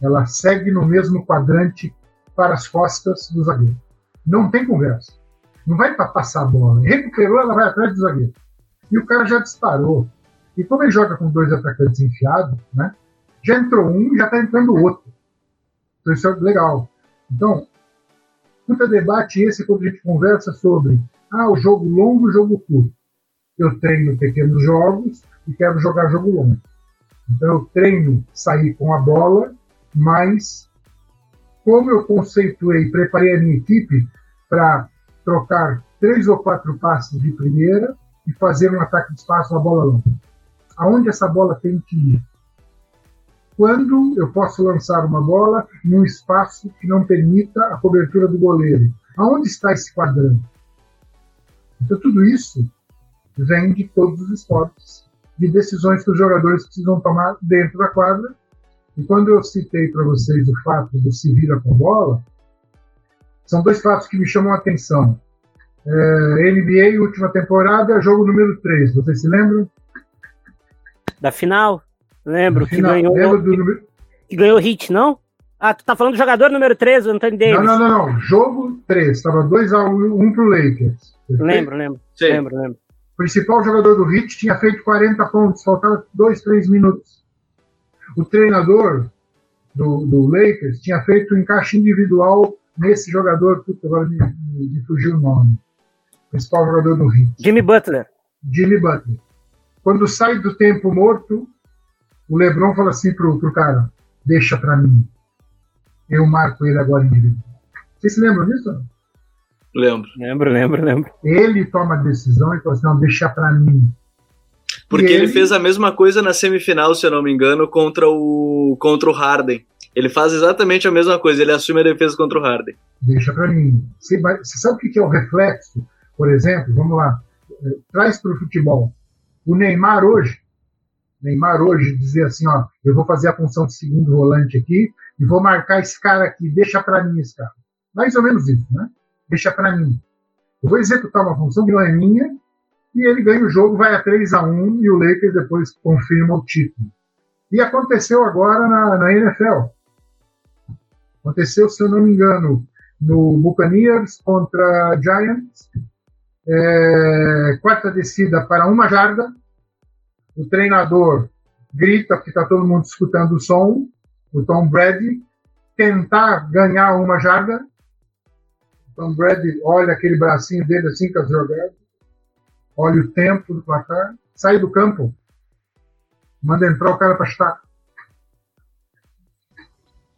ela segue no mesmo quadrante para as costas do zagueiro. Não tem conversa. Não vai para passar a bola. Recuperou, ela vai atrás do zagueiro. E o cara já disparou. E como ele joga com dois atacantes enfiados, né? Já entrou um já está entrando o outro. Então isso é legal. Então, muito debate esse quando a gente conversa sobre ah, o jogo longo e o jogo curto. Eu treino pequenos jogos e quero jogar jogo longo. Então eu treino sair com a bola, mas como eu conceituei, preparei a minha equipe para trocar três ou quatro passes de primeira e fazer um ataque de espaço na bola longa aonde essa bola tem que ir. Quando eu posso lançar uma bola num espaço que não permita a cobertura do goleiro? Aonde está esse quadrante? Então, tudo isso vem de todos os esportes, de decisões que os jogadores precisam tomar dentro da quadra. E quando eu citei para vocês o fato do se vira com bola, são dois fatos que me chamam a atenção. É, NBA, última temporada, jogo número 3, vocês se lembram? Da final? Lembro, que ganhou. Lembro do... Que ganhou hit, não? Ah, tu tá falando do jogador número 13, o Anthony Davis. Não, não, não, não. Jogo 3. Tava 2x1 um, um pro Lakers. Lembro, lembro. Sim. Lembro, lembro. O principal jogador do Hit tinha feito 40 pontos, faltava 2, 3 minutos. O treinador do, do Lakers tinha feito um encaixe individual nesse jogador, puta, agora me, me, me fugiu o nome. Principal jogador do Rio. Jimmy Butler. Jimmy Butler. Quando sai do tempo morto, o LeBron fala assim pro, pro cara: deixa pra mim. Eu marco ele agora individual. Vocês se lembram disso? Lembro. Lembro, lembro, lembro. Ele toma a decisão e fala assim: não, deixa pra mim. Porque ele... ele- fez a mesma coisa na semifinal, se eu não me engano, contra o contra o Harden. Ele faz exatamente a mesma coisa, ele assume a defesa contra o Harden. Deixa pra mim. Você, vai- você sabe o que que é o reflexo? Por exemplo, vamos lá, eh, traz para o futebol. O Neymar hoje, Neymar hoje dizer assim, ó, eu vou fazer a função de segundo volante aqui e vou marcar esse cara aqui, deixa pra mim esse cara. Mais ou menos isso, né? Deixa pra mim. Eu vou executar uma função que não é minha e ele ganha o jogo, vai a 3 a 1 e o Lakers depois confirma o título. E aconteceu agora na, na NFL. Aconteceu, se eu não me engano, no Buccaneers contra Giants. É, quarta descida para uma jarda. O treinador grita, porque está todo mundo escutando o som. O Tom Brady tentar ganhar uma jarda. Tom Brady olha aquele bracinho dele assim com as jogadas. Olha o tempo do placar. Sai do campo. Manda entrar o cara para chutar.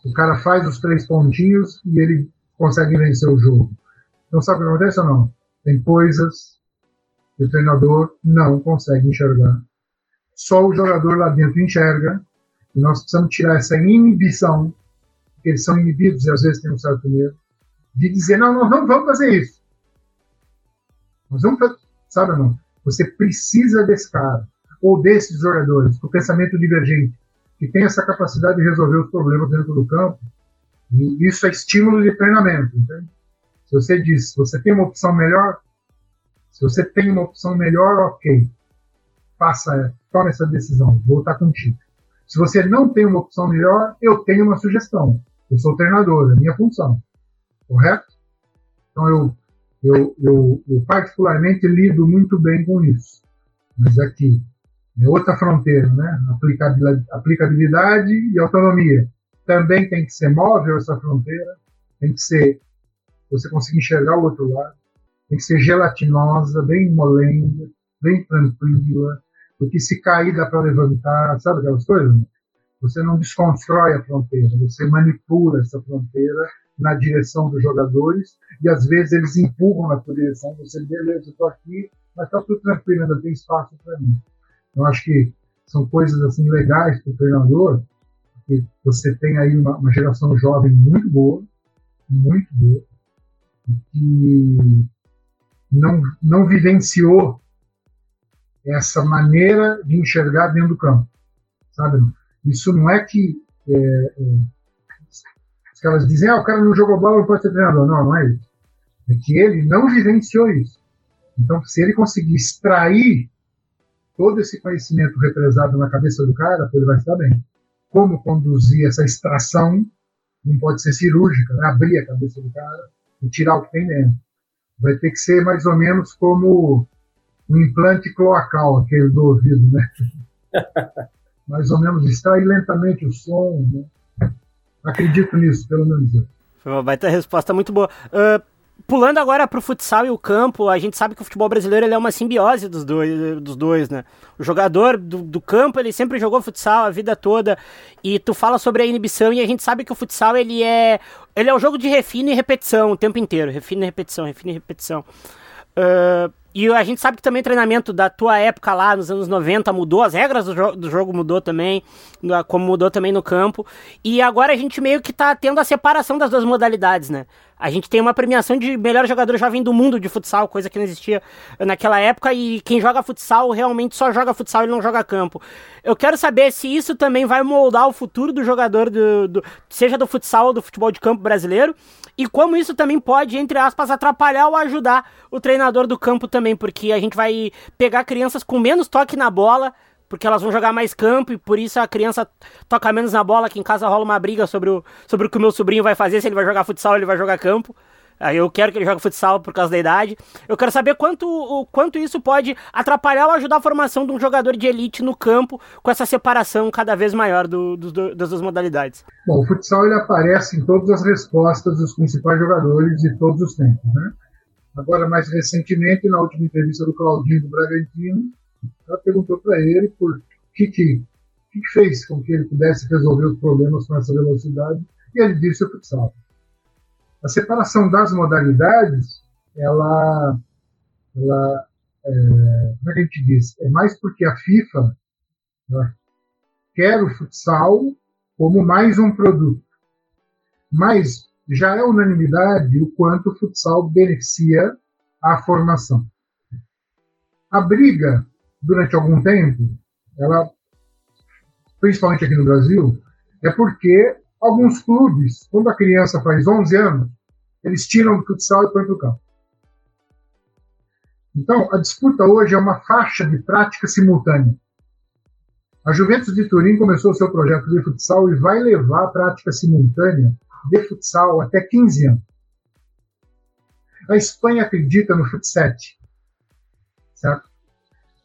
O cara faz os três pontinhos e ele consegue vencer o jogo. Não sabe o que acontece ou não? Tem coisas que o treinador não consegue enxergar. Só o jogador lá dentro enxerga. E nós precisamos tirar essa inibição, porque eles são inibidos e às vezes tem um certo medo, de dizer: não, nós não vamos fazer isso. Nós vamos fazer. Sabe não? Você precisa desse cara, ou desses jogadores, com pensamento divergente, que tem essa capacidade de resolver os problemas dentro do campo. E isso é estímulo de treinamento. Entende? Se você diz, você tem uma opção melhor, se você tem uma opção melhor, ok. Faça, tome essa decisão, vou estar contigo. Se você não tem uma opção melhor, eu tenho uma sugestão. Eu sou treinador, é minha função. Correto? Então eu, eu, eu, eu particularmente lido muito bem com isso. Mas aqui é outra fronteira, né? Aplicabilidade, aplicabilidade e autonomia. Também tem que ser móvel essa fronteira, tem que ser você conseguir enxergar o outro lado, tem que ser gelatinosa, bem molenga, bem tranquila, porque se cair dá para levantar, sabe aquelas coisas? Você não desconstrói a fronteira, você manipula essa fronteira na direção dos jogadores e às vezes eles empurram na tua direção, você, beleza, eu estou aqui, mas está tudo tranquilo, ainda tem espaço para mim. Eu acho que são coisas assim legais para o treinador, porque você tem aí uma, uma geração jovem muito boa, muito boa, que não, não vivenciou essa maneira de enxergar dentro do campo, sabe? Isso não é que é, é, os caras dizem, ah, o cara não jogou bola, não pode ser treinador. Não, não é isso. É que ele não vivenciou isso. Então, se ele conseguir extrair todo esse conhecimento represado na cabeça do cara, ele vai estar bem. Como conduzir essa extração não pode ser cirúrgica, né? abrir a cabeça do cara e tirar o que tem dentro. Vai ter que ser mais ou menos como um implante cloacal, aquele do ouvido, né? <laughs> mais ou menos extrair lentamente o som. Né? Acredito nisso, pelo menos. Foi uma baita resposta muito boa. Ah, pulando agora pro futsal e o campo, a gente sabe que o futebol brasileiro é uma simbiose dos dois, dos dois né? O jogador do, do campo, ele sempre jogou futsal a vida toda, e tu fala sobre a inibição, e a gente sabe que o futsal, ele é ele é um jogo de refino e repetição o tempo inteiro, refino e repetição, refino e repetição. Ah, e a gente sabe que também o treinamento da tua época lá, nos anos 90, mudou, as regras do, jo do jogo mudou também, como mudou também no campo. E agora a gente meio que tá tendo a separação das duas modalidades, né? A gente tem uma premiação de melhor jogador jovem do mundo de futsal, coisa que não existia naquela época, e quem joga futsal realmente só joga futsal e não joga campo. Eu quero saber se isso também vai moldar o futuro do jogador, do, do- seja do futsal ou do futebol de campo brasileiro, e como isso também pode, entre aspas, atrapalhar ou ajudar o treinador do campo também, porque a gente vai pegar crianças com menos toque na bola, porque elas vão jogar mais campo e por isso a criança toca menos na bola, que em casa rola uma briga sobre o, sobre o que o meu sobrinho vai fazer, se ele vai jogar futsal ou ele vai jogar campo. Eu quero que ele jogue futsal por causa da idade. Eu quero saber quanto, o quanto isso pode atrapalhar ou ajudar a formação de um jogador de elite no campo com essa separação cada vez maior do, do, das duas modalidades. Bom, o futsal ele aparece em todas as respostas dos principais jogadores de todos os tempos. Né? Agora, mais recentemente, na última entrevista do Claudinho do Bragantino, ela perguntou para ele por que, que, que fez com que ele pudesse resolver os problemas com essa velocidade, e ele disse o futsal. A separação das modalidades, ela, ela é, como é que a gente diz? É mais porque a FIFA quer o futsal como mais um produto. Mas já é unanimidade o quanto o futsal beneficia a formação. A briga, durante algum tempo, ela, principalmente aqui no Brasil, é porque alguns clubes, quando a criança faz 11 anos, eles tiram do futsal e põem para o campo. Então, a disputa hoje é uma faixa de prática simultânea. A Juventus de Turim começou seu projeto de futsal e vai levar a prática simultânea de futsal até 15 anos. A Espanha acredita no futsal, certo?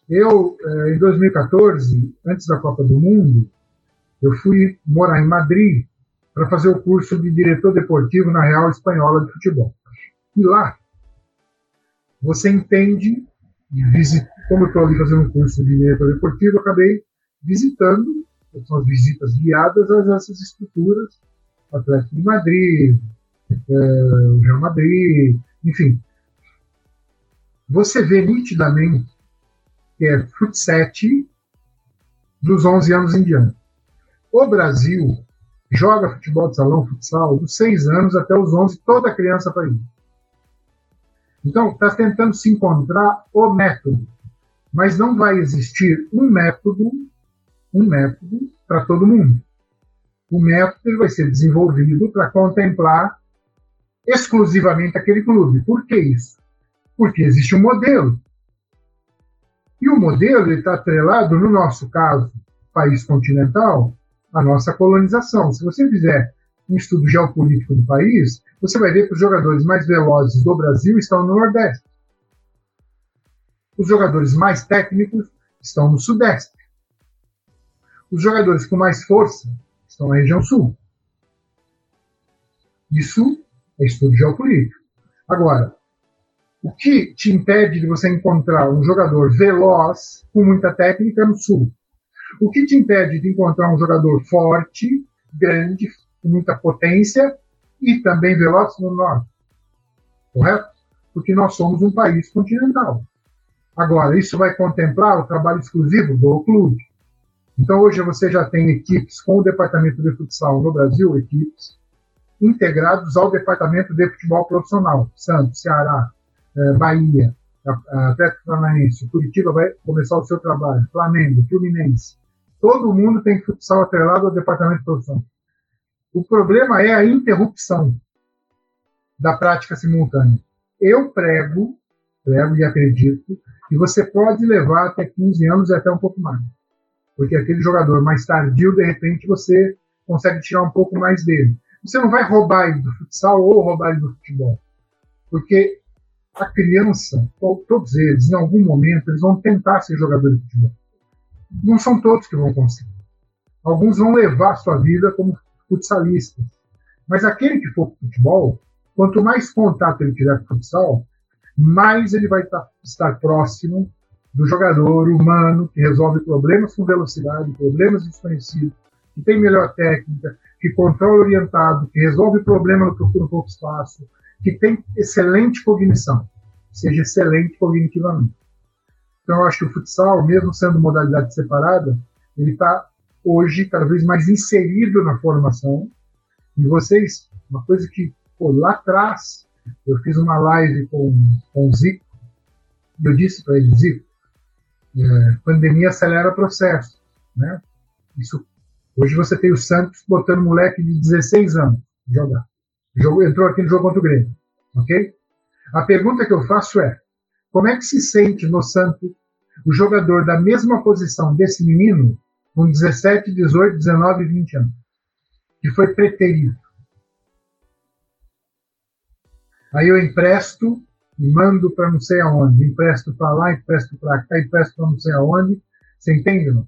Eu, eh, em 2014, antes da Copa do Mundo, eu fui morar em Madrid para fazer o curso de diretor deportivo na Real Espanhola de Futebol. E lá, você entende, como eu estou ali fazendo um curso de diretor deportivo, eu acabei visitando, são as visitas guiadas a essas estruturas, Atlético de Madrid, é, o Real Madrid, enfim. Você vê nitidamente que é futsal dos 11 anos em diante. O Brasil joga futebol de salão, futsal, dos 6 anos até os 11, toda criança faz isso. Então, está tentando se encontrar o método. Mas não vai existir um método, um método para todo mundo. O método vai ser desenvolvido para contemplar exclusivamente aquele clube. Por que isso? Porque existe um modelo. E o modelo está atrelado, no nosso caso, país continental, à nossa colonização. Se você fizer um estudo geopolítico do país, você vai ver que os jogadores mais velozes do Brasil estão no Nordeste. Os jogadores mais técnicos estão no Sudeste. Os jogadores com mais força estão na região Sul. Isso é estudo geopolítico. Agora, o que te impede de você encontrar um jogador veloz com muita técnica no Sul? O que te impede de encontrar um jogador forte, grande, com muita potência e também veloz no norte. Correto? Porque nós somos um país continental. Agora, isso vai contemplar o trabalho exclusivo do clube. Então, hoje você já tem equipes com o departamento de futsal no Brasil, equipes integrados ao departamento de futebol profissional. Santos, Ceará, eh, Bahia, Atlético Paranaense, Curitiba vai começar o seu trabalho, Flamengo, Fluminense. Todo mundo tem futsal atrelado ao departamento profissional. O problema é a interrupção da prática simultânea. Eu prego, prego e acredito, que você pode levar até 15 anos e até um pouco mais. Porque aquele jogador mais tardio, de repente, você consegue tirar um pouco mais dele. Você não vai roubar ele do futsal ou roubar ele do futebol. Porque a criança, todos eles, em algum momento, eles vão tentar ser jogadores de futebol. Não são todos que vão conseguir. Alguns vão levar sua vida como futsalistas. Mas aquele que for futebol, quanto mais contato ele tiver com o futsal, mais ele vai estar próximo do jogador humano que resolve problemas com velocidade, problemas desconhecidos, que tem melhor técnica, que controla orientado, que resolve problema no pouco espaço, que tem excelente cognição, seja excelente cognitivamente. Então, eu acho que o futsal, mesmo sendo modalidade separada, ele está hoje cada vez mais inserido na formação. E vocês, uma coisa que pô, lá atrás eu fiz uma live com, com o Zico, e eu disse para ele, Zico, é, pandemia acelera o processo, né? Isso, hoje você tem o Santos botando moleque de 16 anos jogar. Jogo, entrou aqui no jogo contra o Grêmio, ok? A pergunta que eu faço é, como é que se sente no Santos o jogador da mesma posição desse menino com 17, 18, 19 e 20 anos, que foi preterido. Aí eu empresto e mando para não sei aonde, empresto para lá, empresto para cá, empresto para não sei aonde. Você entende? Não?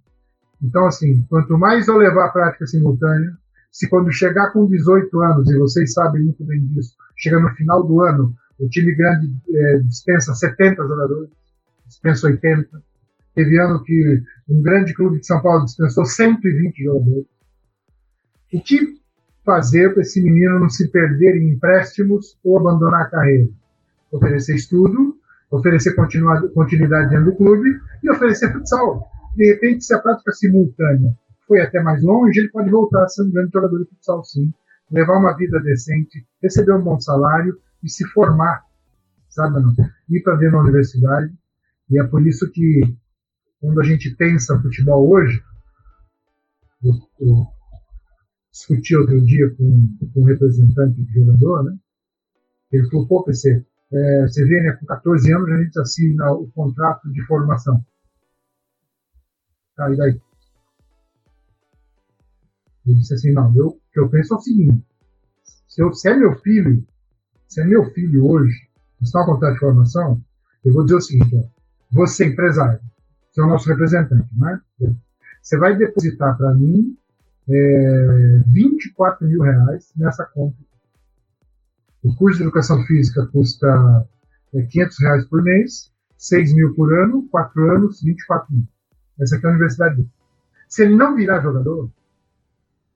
Então, assim, quanto mais eu levar a prática simultânea, se quando chegar com 18 anos, e vocês sabem muito bem disso, chega no final do ano, o time grande é, dispensa 70 jogadores, dispensa 80. Teve ano que um grande clube de São Paulo dispensou 120 jogadores. O que fazer para esse menino não se perder em empréstimos ou abandonar a carreira? Oferecer estudo, oferecer continuidade dentro do clube e oferecer futsal. De repente, se a prática simultânea foi até mais longe, ele pode voltar a ser um grande jogador de futsal, sim. Levar uma vida decente, receber um bom salário e se formar, sabe? Não? Ir para dentro da universidade. E é por isso que, quando a gente pensa futebol hoje, eu, eu discuti outro dia com, com um representante de jogador, né? Ele falou, pô, PC, é, você vê, né, com 14 anos a gente assina o contrato de formação. Tá, e daí? Ele disse assim, não, eu, o que eu penso é o seguinte, se, eu, se é meu filho, se é meu filho hoje, está no contrato de formação, eu vou dizer o seguinte, ó, você empresário, você é o nosso representante, né? Você vai depositar para mim é, 24 mil reais nessa conta. O curso de educação física custa é, 500 reais por mês, 6 mil por ano, 4 anos, 24 mil. Essa aqui é a universidade dele. Se ele não virar jogador,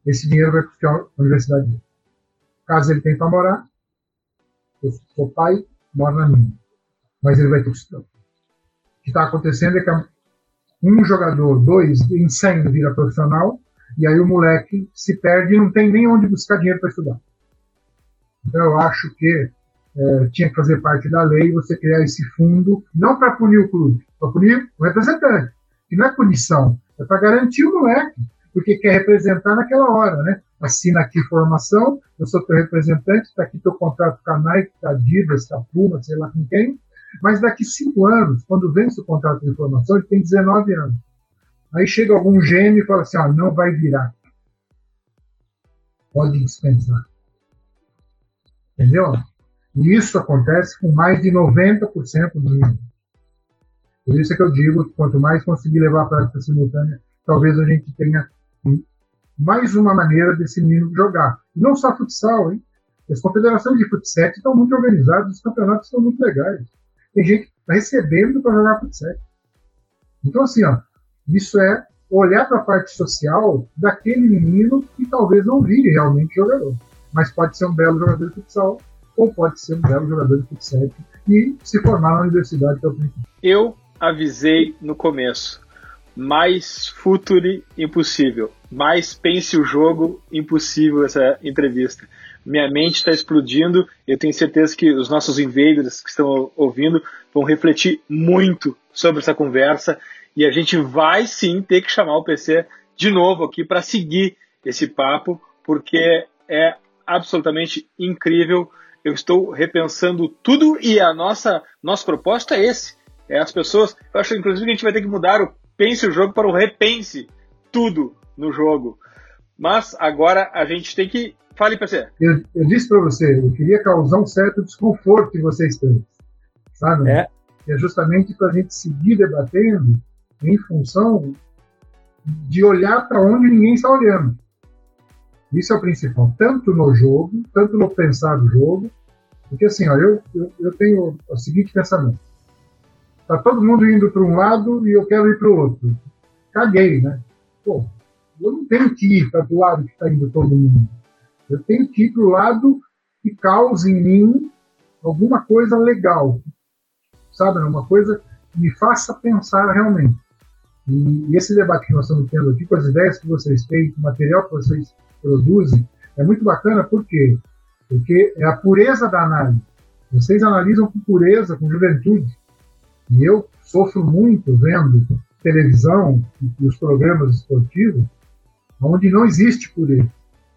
esse dinheiro vai para a universidade dele. Caso ele tenha para morar, sou pai, moro na minha. Mas ele vai ter que estudar. Que está acontecendo é que um jogador, dois, em 100 vira profissional, e aí o moleque se perde e não tem nem onde buscar dinheiro para estudar. Então eu acho que é, tinha que fazer parte da lei você criar esse fundo, não para punir o clube, para punir o representante. Que não é punição, é para garantir o moleque, porque quer representar naquela hora, né? Assina aqui formação, eu sou teu representante, está aqui teu contrato com a Nike, com a Adidas, com a Puma, sei lá com quem, mas daqui cinco anos, quando vence o contrato de formação, ele tem 19 anos. Aí chega algum gênio e fala assim: ó, não vai virar. Pode dispensar. Entendeu? E isso acontece com mais de 90% dos meninos. Por isso é que eu digo quanto mais conseguir levar a prática simultânea, talvez a gente tenha mais uma maneira desse menino jogar. E não só futsal, hein? As confederações de futsal estão muito organizadas, os campeonatos estão muito legais. Tem gente está recebendo para jogar futsal. Então, assim, ó, isso é olhar para a parte social daquele menino que talvez não vire realmente jogador, mas pode ser um belo jogador de futsal ou pode ser um belo jogador de futsal e se formar na universidade que principal. Eu avisei no começo, mais futuri impossível, mais pense o jogo impossível essa entrevista. Minha mente está explodindo. Eu tenho certeza que os nossos invaders que estão ouvindo vão refletir muito sobre essa conversa e a gente vai sim ter que chamar o PC de novo aqui para seguir esse papo, porque é absolutamente incrível. Eu estou repensando tudo e a nossa nosso propósito é esse. É as pessoas. Eu acho inclusive que a gente vai ter que mudar o pense o jogo para o repense tudo no jogo. Mas agora a gente tem que. Fale, PC. Eu, eu disse para você, eu queria causar um certo desconforto em vocês três. Sabe? É. É justamente para a gente seguir debatendo em função de olhar para onde ninguém está olhando. Isso é o principal, tanto no jogo, tanto no pensar do jogo, porque assim, ó, eu, eu, eu tenho o seguinte pensamento: tá todo mundo indo para um lado e eu quero ir para o outro. Caguei, né? Pô, eu não tenho que ir para o lado que está indo todo mundo. Eu tenho que ir para o lado que cause em mim alguma coisa legal, sabe? Uma coisa que me faça pensar realmente. E, esse debate que nós estamos tendo aqui, com as ideias que vocês têm, com o material que vocês produzem, é muito bacana, por quê? Porque é a pureza da análise. Vocês analisam com pureza, com juventude. E eu sofro muito vendo televisão e os programas esportivos, onde não existe pureza.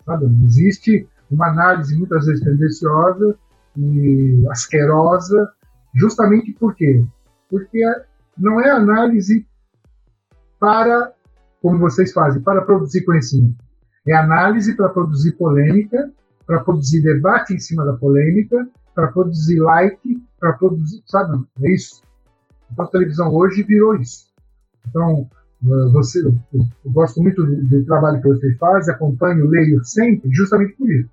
Sabe? Existe uma análise muitas vezes tendenciosa e asquerosa, justamente por quê? Porque não é análise para, como vocês fazem, para produzir conhecimento. É análise para produzir polêmica, para produzir debate em cima da polêmica, para produzir like, para produzir. Sabe? É isso. Então, a televisão hoje virou isso. Então, você, eu, eu gosto muito do, do, trabalho que vocês fazem, acompanho, leio sempre, justamente por isso.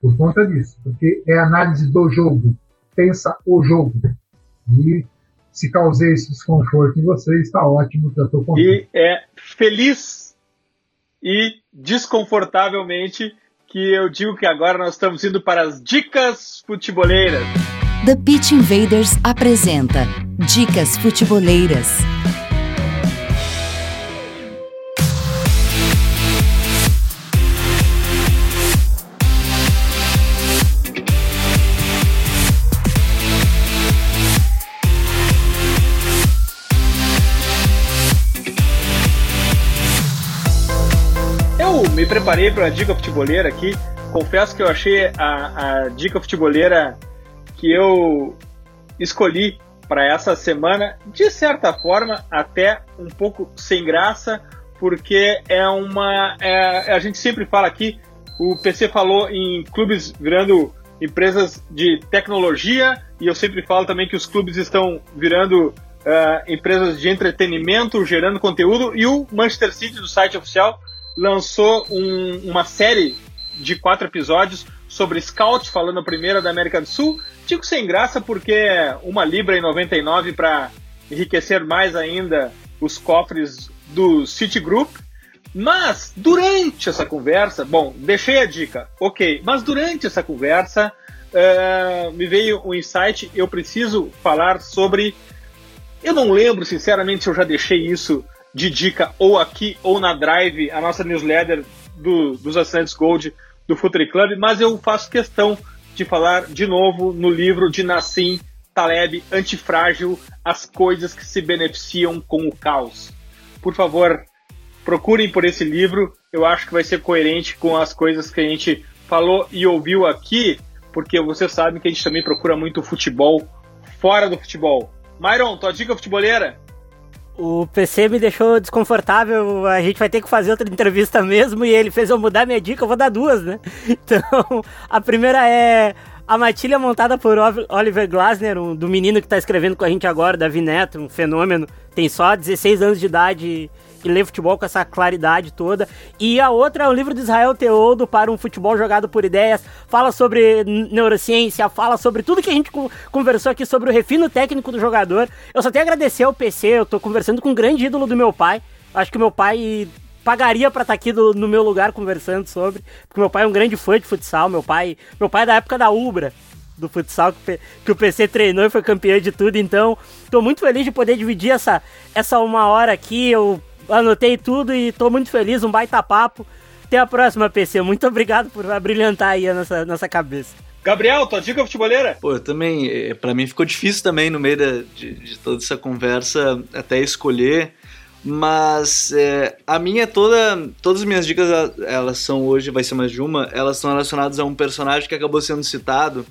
Por conta disso. Porque é análise do jogo. Pensa o jogo. E se causei esse desconforto em vocês, está ótimo, já estou E é feliz e desconfortavelmente que eu digo que agora nós estamos indo para as dicas futeboleiras. The Pitch Invaders apresenta Dicas Futeboleiras. Preparei para a dica futeboleira aqui. Confesso que eu achei a, a dica futeboleira que eu escolhi para essa semana, de certa forma, até um pouco sem graça, porque é uma. É, a gente sempre fala aqui, o PC falou em clubes virando empresas de tecnologia, e eu sempre falo também que os clubes estão virando uh, empresas de entretenimento, gerando conteúdo, e o Manchester City, do site oficial, lançou um, uma série de quatro episódios sobre Scout, falando a primeira da América do Sul. Digo sem graça porque uma libra e 99 para enriquecer mais ainda os cofres do Citigroup. Mas durante essa conversa, bom, deixei a dica, ok, mas durante essa conversa uh, me veio um insight, eu preciso falar sobre. Eu não lembro, sinceramente, se eu já deixei isso de dica ou aqui ou na Drive, a nossa newsletter do, dos assinantes Gold do Futuri Club, mas eu faço questão de falar de novo no livro de Nassim Taleb, Antifrágil, As Coisas que se Beneficiam com o Caos. Por favor, procurem por esse livro, eu acho que vai ser coerente com as coisas que a gente falou e ouviu aqui, porque vocês sabem que a gente também procura muito futebol fora do futebol. Myron, tua dica futebolera? O PC me deixou desconfortável, a gente vai ter que fazer outra entrevista mesmo e ele fez eu mudar minha dica, eu vou dar duas, né? <laughs> Então, a primeira é a matilha montada por Oliver Glasner, um, do menino que tá escrevendo com a gente agora, Davi Neto, um fenômeno, tem só 16 anos de idade e lê futebol com essa claridade toda. E a outra é o livro de Israel Teodo para um futebol jogado por ideias. Fala sobre neurociência, fala sobre tudo que a gente conversou aqui sobre o refino técnico do jogador. Eu só tenho a agradecer ao PC, eu tô conversando com um grande ídolo do meu pai. Acho que meu pai pagaria para estar tá aqui do, no meu lugar conversando sobre, porque meu pai é um grande fã de futsal, meu pai, meu pai é da época da Ubra, do futsal que, que, o PC treinou e foi campeão de tudo, então tô muito feliz de poder dividir essa, essa uma hora aqui, eu anotei tudo e tô muito feliz, um baita papo. Até a próxima, PC. Muito obrigado por brilhantar aí a nossa, nossa cabeça. Gabriel, tua dica futebolera? Pô, também, eh, para mim ficou difícil também no meio de, de, de toda essa conversa até escolher, mas é, a minha toda, todas as minhas dicas, elas são hoje, vai ser mais de uma, elas são relacionadas a um personagem que acabou sendo citado,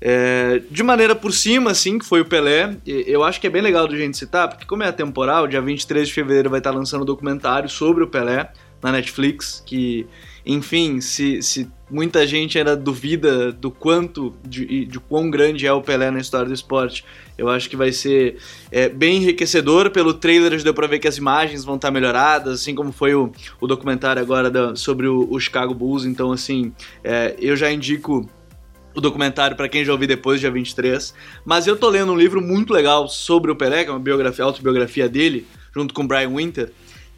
é, de maneira por cima, assim, que foi o Pelé. Eu acho que é bem legal de gente citar, porque como é temporal, dia 23 de fevereiro vai estar lançando um documentário sobre o Pelé na Netflix, que, enfim, se, se muita gente ainda duvida do quanto, de, de quão grande é o Pelé na história do esporte, eu acho que vai ser é, bem enriquecedor. Pelo trailer já deu pra ver que as imagens vão estar melhoradas, assim como foi o, o documentário agora da, sobre o, o, Chicago Bulls. Então, assim, é, eu já indico o documentário para quem já ouviu depois, dia 23. Mas eu tô lendo um livro muito legal sobre o Pelé, que é uma biografia, autobiografia dele, junto com Brian Winter,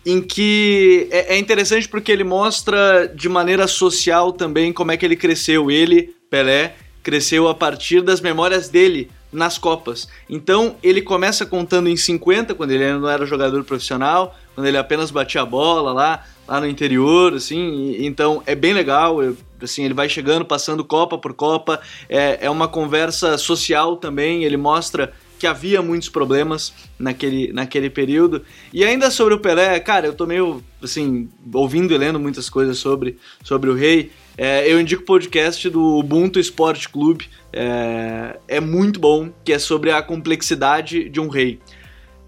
em que é, é interessante porque ele mostra de maneira social também como é que ele cresceu. Ele, Pelé, cresceu a partir das memórias dele nas Copas. Então ele começa contando em 50, quando ele ainda não era jogador profissional, quando ele apenas batia a bola lá, lá no interior, assim. Então é bem legal. Eu, assim, ele vai chegando, passando Copa por Copa. É, é uma conversa social também. Ele mostra que havia muitos problemas naquele, naquele período. E ainda sobre o Pelé, cara, eu tô meio, assim, ouvindo e lendo muitas coisas sobre, sobre o rei. É, eu indico o podcast do Ubuntu Esporte Clube. É, é muito bom, que é sobre a complexidade de um rei.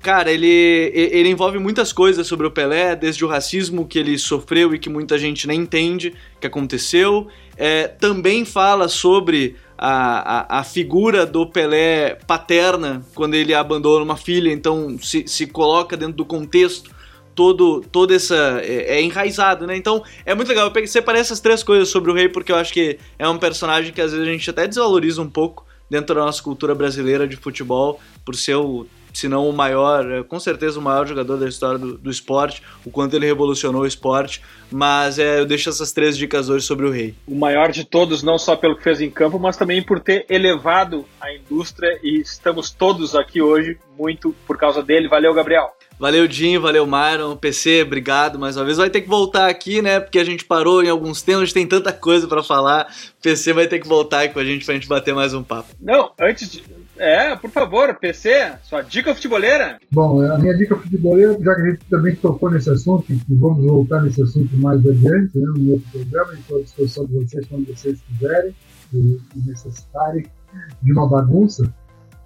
Cara, ele, ele envolve muitas coisas sobre o Pelé, desde o racismo que ele sofreu e que muita gente nem entende que aconteceu. É, também fala sobre a, a, a, figura do Pelé paterna quando ele abandona uma filha, então se, se coloca dentro do contexto todo, toda essa. É, é, enraizado, né? Então é muito legal. Eu separei essas três coisas sobre o rei porque eu acho que é um personagem que às vezes a gente até desvaloriza um pouco dentro da nossa cultura brasileira de futebol, por ser o se não o maior, é, com certeza o maior jogador da história do, do esporte, o quanto ele revolucionou o esporte, mas é, eu deixo essas três dicas hoje sobre o Rei. O maior de todos, não só pelo que fez em campo, mas também por ter elevado a indústria e estamos todos aqui hoje muito por causa dele. Valeu, Gabriel! Valeu, Dinho, valeu, Myron, PC, obrigado mais uma vez. Vai ter que voltar aqui, né? Porque a gente parou em alguns temas, tem tanta coisa para falar. PC vai ter que voltar aí com a gente pra gente bater mais um papo. Não, antes de, é, por favor, PC, sua dica futeboleira. Bom, a minha dica futeboleira, já que a gente também tocou nesse assunto, e vamos voltar nesse assunto mais adiante, né, no outro programa, estou à disposição de vocês quando vocês quiserem e necessitarem de uma bagunça,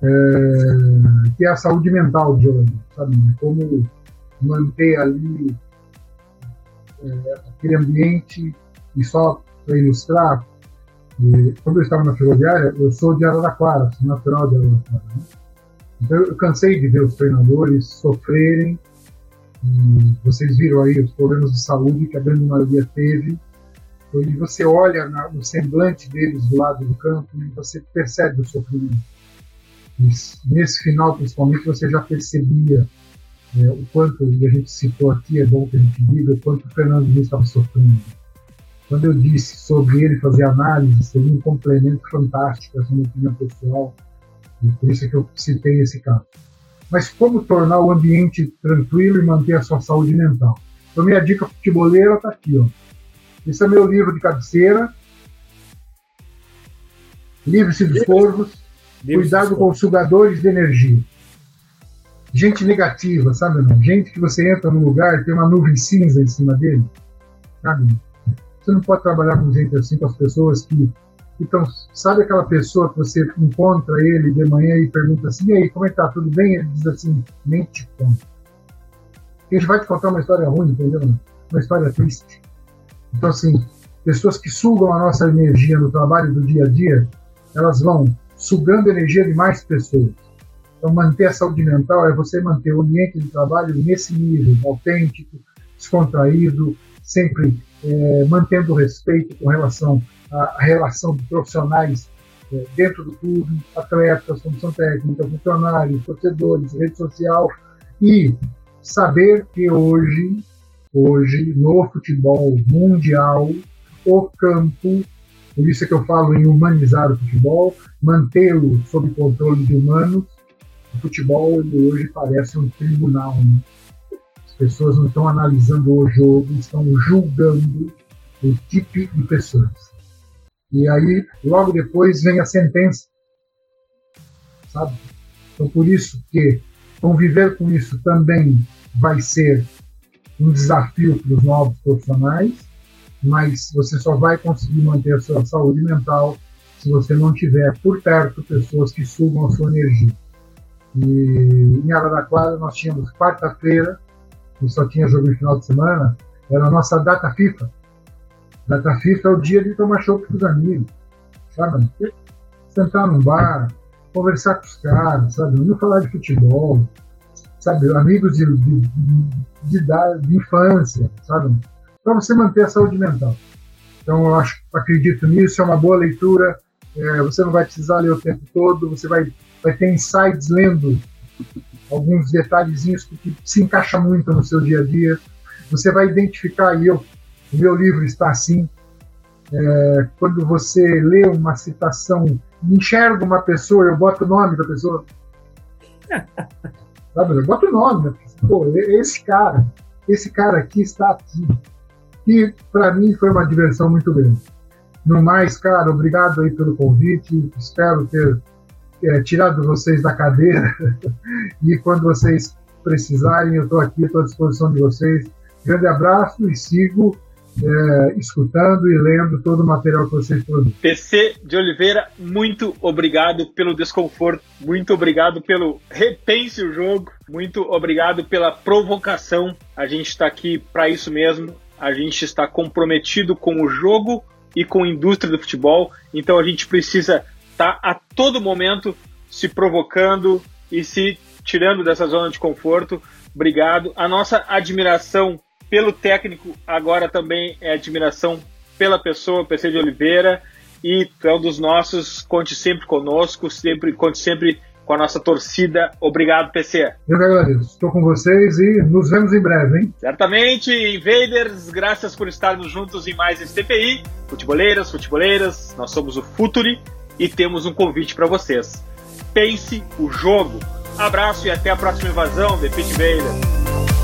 é, que é a saúde mental de jogador, sabe? Como manter ali é, aquele ambiente, e só para ilustrar, e quando eu estava na ferroviária, eu sou de Araraquara, sou natural de Araraquara. Né? Então eu cansei de ver os treinadores sofrerem. vocês viram aí os problemas de saúde que a grande maioria teve. E você olha na, no semblante deles do lado do campo e você percebe o sofrimento. Nesse final, principalmente, você já percebia é, o quanto, e a gente citou aqui, é bom que a gente diga, o quanto o Fernando Diniz estava sofrendo quando eu disse sobre ele fazer análise, seria um complemento fantástico, essa minha opinião pessoal, e por isso é que eu citei esse caso. Mas como tornar o ambiente tranquilo e manter a sua saúde mental? Então, minha dica futeboleira está aqui. Ó. Esse é meu livro de cabeceira. Livre-se dos corvos. Cuidado com os sugadores de energia. Gente negativa, sabe? Não? Gente que você entra num lugar e tem uma nuvem cinza em cima dele. Sabe? Você não pode trabalhar com gente assim, com as pessoas que. Então, sabe aquela pessoa que você encontra ele de manhã e pergunta assim: e aí, como é que tá? Tudo bem? Ele diz assim: nem te conto. a gente vai te contar uma história ruim, entendeu? Uma história triste. Então, assim, pessoas que sugam a nossa energia no trabalho do dia a dia, elas vão sugando energia de mais pessoas. Então, manter a saúde mental é você manter o ambiente de trabalho nesse nível, autêntico, descontraído, sempre é, mantendo o respeito com relação à, à relação de profissionais é, dentro do clube, atletas, comissão técnica, funcionários, torcedores, rede social e saber que hoje, hoje no futebol mundial, o campo, por isso é que eu falo em humanizar o futebol, mantê-lo sob controle de humanos, o futebol hoje parece um tribunal. Né? As pessoas não estão analisando o jogo, estão julgando o tipo de pessoas. E aí, logo depois, vem a sentença. Sabe? Então, por isso que conviver com isso também vai ser um desafio para os novos profissionais, mas você só vai conseguir manter a sua saúde mental se você não tiver por perto pessoas que sugam a sua energia. E em Araraquara nós tínhamos quarta-feira que só tinha jogo no final de semana, era a nossa data FIFA. Data FIFA é o dia de tomar chopp com os amigos, sabe? Sentar num bar, conversar com os caras, sabe? Não falar de futebol, sabe? Amigos de, de, de, de, de infância, sabe? Para você manter a saúde mental. Então, eu acho, acredito nisso, é uma boa leitura. É, você não vai precisar ler o tempo todo, você vai, vai ter insights lendo alguns detalhezinhos que se encaixa muito no seu dia a dia. Você vai identificar, e eu, o meu livro está assim, é, quando você lê uma citação, enxerga uma pessoa, eu boto o nome da pessoa. <laughs> Sabe? Eu boto o nome, né? Pô, esse cara, esse cara aqui está aqui. E para mim foi uma diversão muito grande. No mais, cara, obrigado aí pelo convite. Espero ter é, tirado vocês da cadeira <laughs> e quando vocês precisarem, eu estou aqui, à disposição de vocês. Grande abraço e sigo é, escutando e lendo todo o material que vocês produzem. PC de Oliveira, muito obrigado pelo desconforto, muito obrigado pelo repense o jogo, muito obrigado pela provocação. A gente está aqui para isso mesmo. A gente está comprometido com o jogo e com a indústria do futebol, então a gente precisa estar tá a todo momento se provocando e se tirando dessa zona de conforto. Obrigado. A nossa admiração pelo técnico agora também é admiração pela pessoa, PC de Oliveira, e é um dos nossos, conte sempre conosco, sempre, conte sempre com a nossa torcida. Obrigado, PC. Eu que agradeço. Estou com vocês e nos vemos em breve, hein? Certamente, Invaders, graças por estarmos juntos em mais esse TPI. Futeboleiras, futeboleiras, nós somos o Futuri e temos um convite para vocês. Pense o jogo. Abraço e até a próxima invasão, The Pit Invaders.